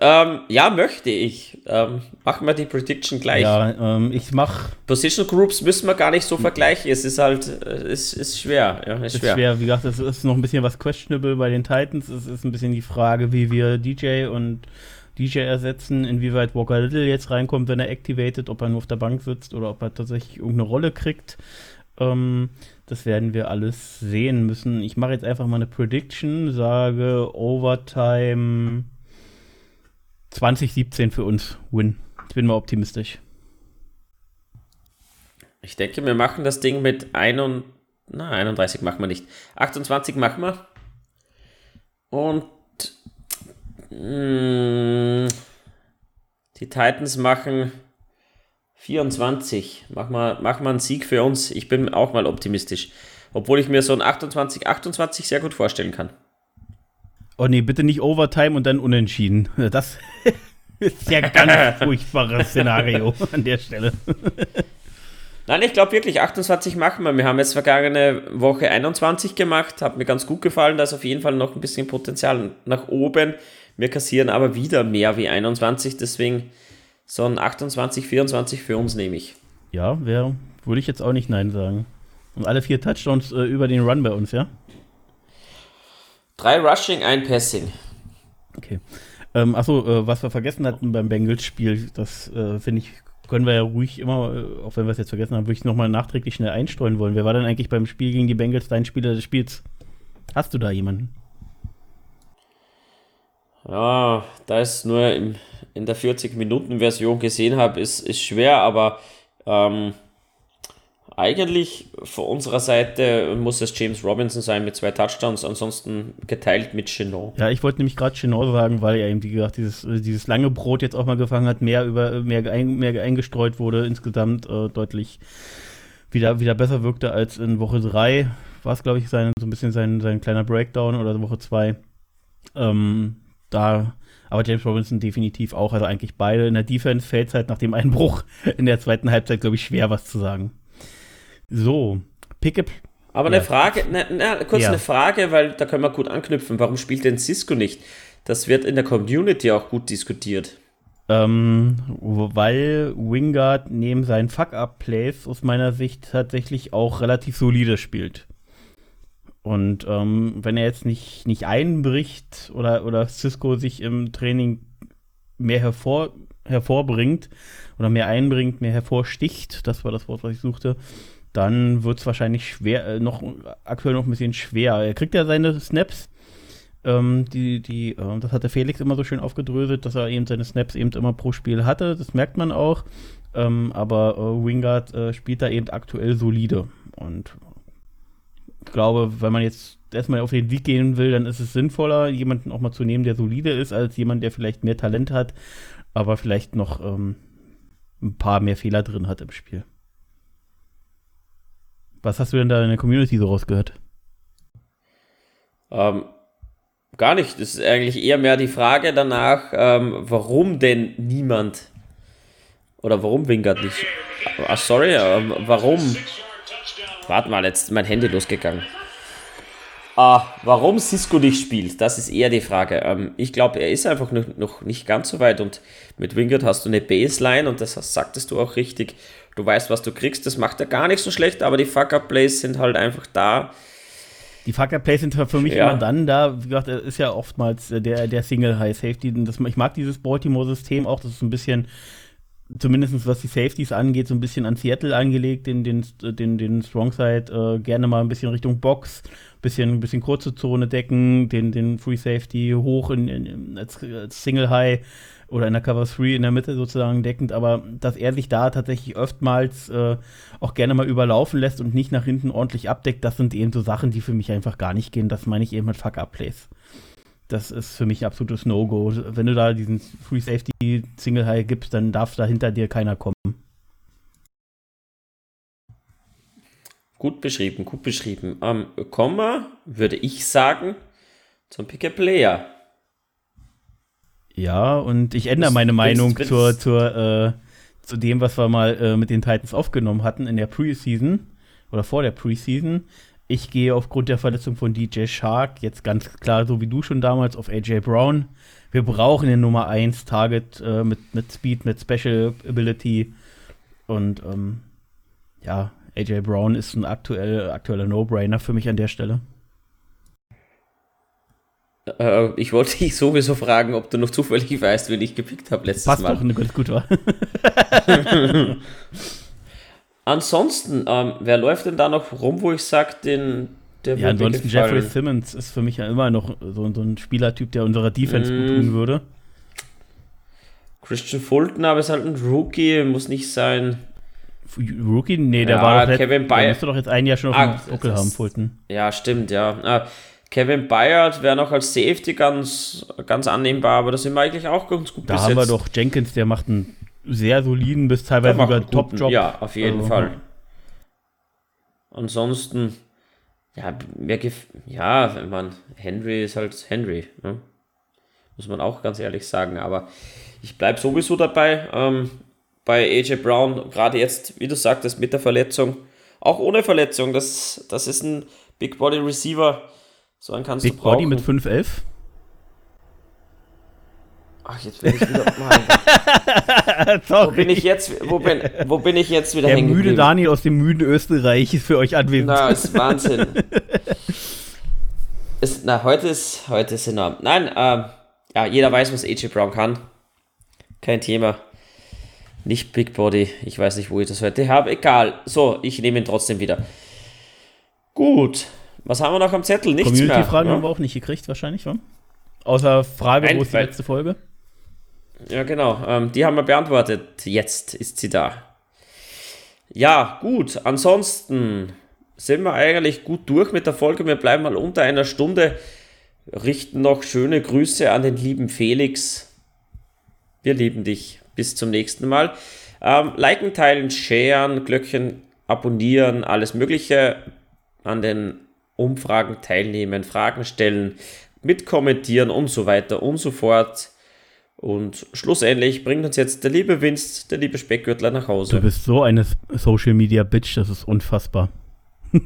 Speaker 1: ähm, ja, möchte ich. Ähm, machen wir die Prediction gleich.
Speaker 2: Ja, ähm, ich mach.
Speaker 1: Position Groups müssen wir gar nicht so vergleichen. Es ist halt, es ist, ist schwer. Ja,
Speaker 2: ist, ist schwer. schwer. Wie gesagt, es ist noch ein bisschen was questionable bei den Titans. Es ist ein bisschen die Frage, wie wir DJ und DJ ersetzen, inwieweit Walker Little jetzt reinkommt, wenn er activated, ob er nur auf der Bank sitzt oder ob er tatsächlich irgendeine Rolle kriegt. Ähm, das werden wir alles sehen müssen. Ich mache jetzt einfach mal eine Prediction, sage Overtime 2017 für uns Win. Ich bin mal optimistisch.
Speaker 1: Ich denke, wir machen das Ding mit 31, na, 31 machen wir nicht. 28 machen wir. Und mh, mm, die Titans machen 24. Mach mal, mach mal einen Sieg für uns. Ich bin auch mal optimistisch. Obwohl ich mir so ein 28, 28 sehr gut vorstellen kann.
Speaker 2: Oh nee, bitte nicht Overtime und dann unentschieden. [LAUGHS] Das ist ja ganz [LAUGHS] furchtbares Szenario an der Stelle.
Speaker 1: Nein, ich glaube wirklich, 28 machen wir. Wir haben jetzt vergangene Woche 21 gemacht, hat mir ganz gut gefallen. Da ist auf jeden Fall noch ein bisschen Potenzial nach oben. Wir kassieren aber wieder mehr wie 21, deswegen so ein 28, 24 für uns nehme ich.
Speaker 2: Ja, wäre, würde ich jetzt auch nicht Nein sagen. Und alle vier Touchdowns äh, über den Run bei uns, ja?
Speaker 1: Drei Rushing, ein Passing.
Speaker 2: Okay. Ähm, achso, äh, was wir vergessen hatten beim Bengals-Spiel, das äh, finde ich, können wir ja ruhig immer, äh, auch wenn wir es jetzt vergessen haben, würde ich nochmal nachträglich schnell einstreuen wollen. Wer war denn eigentlich beim Spiel gegen die Bengals dein Spieler des Spiels? Hast du da jemanden?
Speaker 1: Ja, da ist nur im, in der 40-Minuten-Version gesehen habe, ist, ist schwer, aber ähm, eigentlich von unserer Seite muss es James Robinson sein mit zwei Touchdowns, ansonsten geteilt mit Chenot.
Speaker 2: Ja, ich wollte nämlich gerade Chenot sagen, weil er eben, wie gesagt, dieses, dieses lange Brot jetzt auch mal gefangen hat, mehr, über, mehr, ein, mehr eingestreut wurde, insgesamt äh, deutlich wieder, wieder besser wirkte als in Woche 3. War es, glaube ich, sein, so ein bisschen sein, sein kleiner Breakdown oder Woche 2. Ähm, da, aber James Robinson definitiv auch. Also eigentlich beide. In der Defense fällt es halt nach dem Einbruch in der zweiten Halbzeit, glaube ich, schwer, was zu sagen. So, Pickup.
Speaker 1: Aber ja. eine Frage, ne, ne, kurz ja. eine Frage, weil da können wir gut anknüpfen. Warum spielt denn Cisco nicht? Das wird in der Community auch gut diskutiert.
Speaker 2: Ähm, weil Wingard neben seinen Fuck-Up-Plays aus meiner Sicht tatsächlich auch relativ solide spielt. Und ähm, wenn er jetzt nicht, nicht einbricht oder, oder Cisco sich im Training mehr hervor, hervorbringt oder mehr einbringt, mehr hervorsticht, das war das Wort, was ich suchte, dann wird es wahrscheinlich schwer, äh, noch aktuell noch ein bisschen schwer. Er kriegt ja seine Snaps. Ähm, die, die, äh, das hat der Felix immer so schön aufgedröselt, dass er eben seine Snaps eben immer pro Spiel hatte. Das merkt man auch. Ähm, aber äh, Wingard äh, spielt da eben aktuell solide. Und ich glaube, wenn man jetzt erstmal auf den Sieg gehen will, dann ist es sinnvoller, jemanden auch mal zu nehmen, der solide ist, als jemand, der vielleicht mehr Talent hat, aber vielleicht noch ähm, ein paar mehr Fehler drin hat im Spiel. Was hast du denn da in der Community so rausgehört?
Speaker 1: Ähm, gar nicht. Das ist eigentlich eher mehr die Frage danach, ähm, warum denn niemand oder warum Wingard nicht. Ah, sorry, ähm, warum Warte mal, jetzt ist mein Handy losgegangen. Ah, warum Cisco nicht spielt, das ist eher die Frage. Ähm, ich glaube, er ist einfach noch, noch nicht ganz so weit und mit Wingard hast du eine Baseline und das sagtest du auch richtig. Du weißt, was du kriegst, das macht er gar nicht so schlecht, aber die Fuck-Up-Plays sind halt einfach da.
Speaker 2: Die Fuck-Up-Plays sind für mich ja. immer dann da, wie gesagt, er ist ja oftmals der, der Single-High-Safety. Ich mag dieses Baltimore-System auch, das ist ein bisschen zumindest was die Safeties angeht, so ein bisschen an Seattle angelegt, den, den, den, den Strongside äh, gerne mal ein bisschen Richtung Box, bisschen, bisschen kurze Zone decken, den, den Free Safety hoch in, in, als, als Single High oder in der Cover 3 in der Mitte sozusagen deckend, aber dass er sich da tatsächlich oftmals äh, auch gerne mal überlaufen lässt und nicht nach hinten ordentlich abdeckt, das sind eben so Sachen, die für mich einfach gar nicht gehen. Das meine ich eben mit Fuck-Up-Plays das ist für mich absolutes No-Go. Wenn du da diesen Free Safety Single High gibst, dann darf da hinter dir keiner kommen.
Speaker 1: Gut beschrieben, gut beschrieben. Ähm, Komma, würde ich sagen, zum Pick-a-Player.
Speaker 2: Ja, und ich ändere meine Meinung zur, zur, äh, zu dem, was wir mal äh, mit den Titans aufgenommen hatten in der Preseason oder vor der Preseason. Ich gehe aufgrund der Verletzung von DJ Shark jetzt ganz klar, so wie du schon damals, auf AJ Brown. Wir brauchen den Nummer 1 Target äh, mit, mit Speed, mit Special Ability. Und ähm, ja, AJ Brown ist ein aktuell, aktueller No-Brainer für mich an der Stelle.
Speaker 1: Äh, ich wollte dich sowieso fragen, ob du noch zufällig weißt, wen ich gepickt habe letztes
Speaker 2: Passt
Speaker 1: Mal.
Speaker 2: doch, ne, gut war. [LAUGHS] [LAUGHS]
Speaker 1: Ansonsten, ähm, wer läuft denn da noch rum, wo ich sage, den der
Speaker 2: ja, ansonsten Jeffrey Simmons ist für mich ja immer noch so, so ein Spielertyp, der unserer Defense mm. gut tun würde.
Speaker 1: Christian Fulton, aber ist halt ein Rookie, muss nicht sein.
Speaker 2: Rookie? Nee, der ja, war doch Kevin jetzt, der müsste doch jetzt ein Jahr schon auf ah, dem Buckel haben, Fulton.
Speaker 1: Ja, stimmt, ja. Ah, Kevin Bayard wäre noch als Safety ganz, ganz annehmbar, aber das sind wir eigentlich auch ganz gut
Speaker 2: Da besetzt. haben wir doch Jenkins, der macht einen sehr soliden bis teilweise sogar Top-Job.
Speaker 1: Ja, auf jeden also, Fall. Ansonsten, ja, mir ja, wenn man, Henry ist halt Henry, ne? muss man auch ganz ehrlich sagen, aber ich bleibe sowieso dabei, ähm, bei AJ Brown, gerade jetzt, wie du sagtest, mit der Verletzung, auch ohne Verletzung, das, das ist ein Big Body Receiver, so einen kannst
Speaker 2: Big
Speaker 1: du brauchen.
Speaker 2: Body mit 5'11?
Speaker 1: Ach, jetzt bin ich wieder mal. [LAUGHS] wo bin ich jetzt, wo bin, wo bin ich jetzt wieder
Speaker 2: Der müde Daniel aus dem müden Österreich ist für euch anwesend.
Speaker 1: Na, ist Wahnsinn. [LAUGHS] ist, na, heute ist, heute ist enorm. Nein, ähm, ja, jeder weiß, was AJ Brown kann. Kein Thema. Nicht Big Body. Ich weiß nicht, wo ich das heute habe. Egal. So, ich nehme ihn trotzdem wieder. Gut. Was haben wir noch am Zettel?
Speaker 2: Nichts Community mehr. Community-Fragen ja? haben wir auch nicht gekriegt, wahrscheinlich, wa? Außer Frage, Nein, wo ist die letzte Folge?
Speaker 1: Ja, genau. Ähm, die haben wir beantwortet. Jetzt ist sie da. Ja, gut. Ansonsten sind wir eigentlich gut durch mit der Folge. Wir bleiben mal unter einer Stunde. Richten noch schöne Grüße an den lieben Felix. Wir lieben dich. Bis zum nächsten Mal. Ähm, liken, teilen, sharen, Glöckchen abonnieren, alles Mögliche an den Umfragen teilnehmen, Fragen stellen, mitkommentieren und so weiter und so fort. Und schlussendlich bringt uns jetzt der liebe Vince, der liebe Speckgürtler nach Hause.
Speaker 2: Du bist so eine Social Media Bitch, das ist unfassbar. [LAUGHS]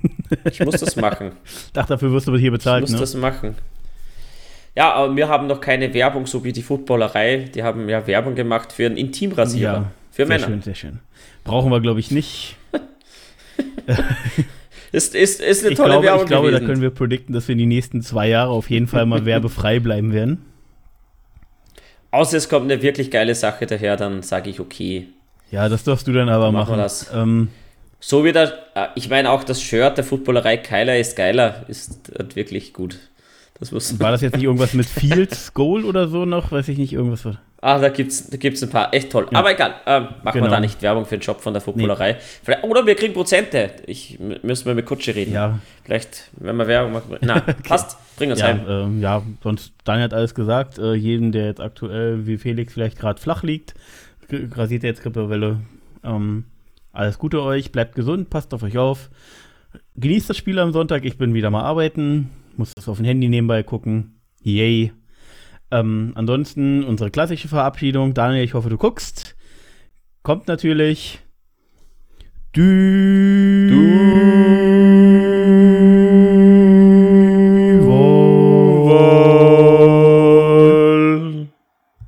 Speaker 1: Ich muss das machen. [LAUGHS]
Speaker 2: Ach, dafür wirst du hier bezahlt.
Speaker 1: Ich muss
Speaker 2: ne?
Speaker 1: das machen. Ja, aber wir haben noch keine Werbung, so wie die Footballerei. Die haben ja Werbung gemacht für einen Intimrasierer. Ja, für
Speaker 2: sehr
Speaker 1: Männer.
Speaker 2: Schön, sehr schön. Brauchen wir, glaube ich, nicht. [LAUGHS]
Speaker 1: ist, ist, ist eine
Speaker 2: ich
Speaker 1: tolle
Speaker 2: glaube,
Speaker 1: Werbung.
Speaker 2: Ich glaube, gewesen. da können wir predikten, dass wir in die nächsten zwei Jahre auf jeden Fall mal werbefrei bleiben werden.
Speaker 1: Außer es kommt eine wirklich geile Sache daher, dann sage ich okay.
Speaker 2: Ja, das darfst du dann aber machen. machen.
Speaker 1: Das. Ähm, so wie der, äh, ich meine auch das Shirt der Footballerei Keiler ist geiler, ist wirklich gut.
Speaker 2: Das War das jetzt nicht irgendwas mit Fields Goal oder so noch? Weiß ich nicht, irgendwas.
Speaker 1: Ah, da gibt es da gibt's ein paar. Echt toll. Ja. Aber egal, ähm, machen genau. wir da nicht Werbung für den Job von der Footballerei. Nee. Oder wir kriegen Prozente. Ich müssen wir mit Kutsche reden.
Speaker 2: Ja.
Speaker 1: Vielleicht, wenn wir Werbung machen. Na, [LAUGHS] okay. passt. Bring uns
Speaker 2: ja,
Speaker 1: heim.
Speaker 2: Ähm, ja, sonst, Daniel hat alles gesagt. Äh, jeden, der jetzt aktuell wie Felix vielleicht gerade flach liegt, rasiert jetzt Grippewelle. Ähm, alles Gute euch, bleibt gesund, passt auf euch auf. Genießt das Spiel am Sonntag. Ich bin wieder mal arbeiten muss das auf dem Handy nebenbei gucken. Yay. Ähm, ansonsten unsere klassische Verabschiedung. Daniel, ich hoffe, du guckst. Kommt natürlich. Du. du.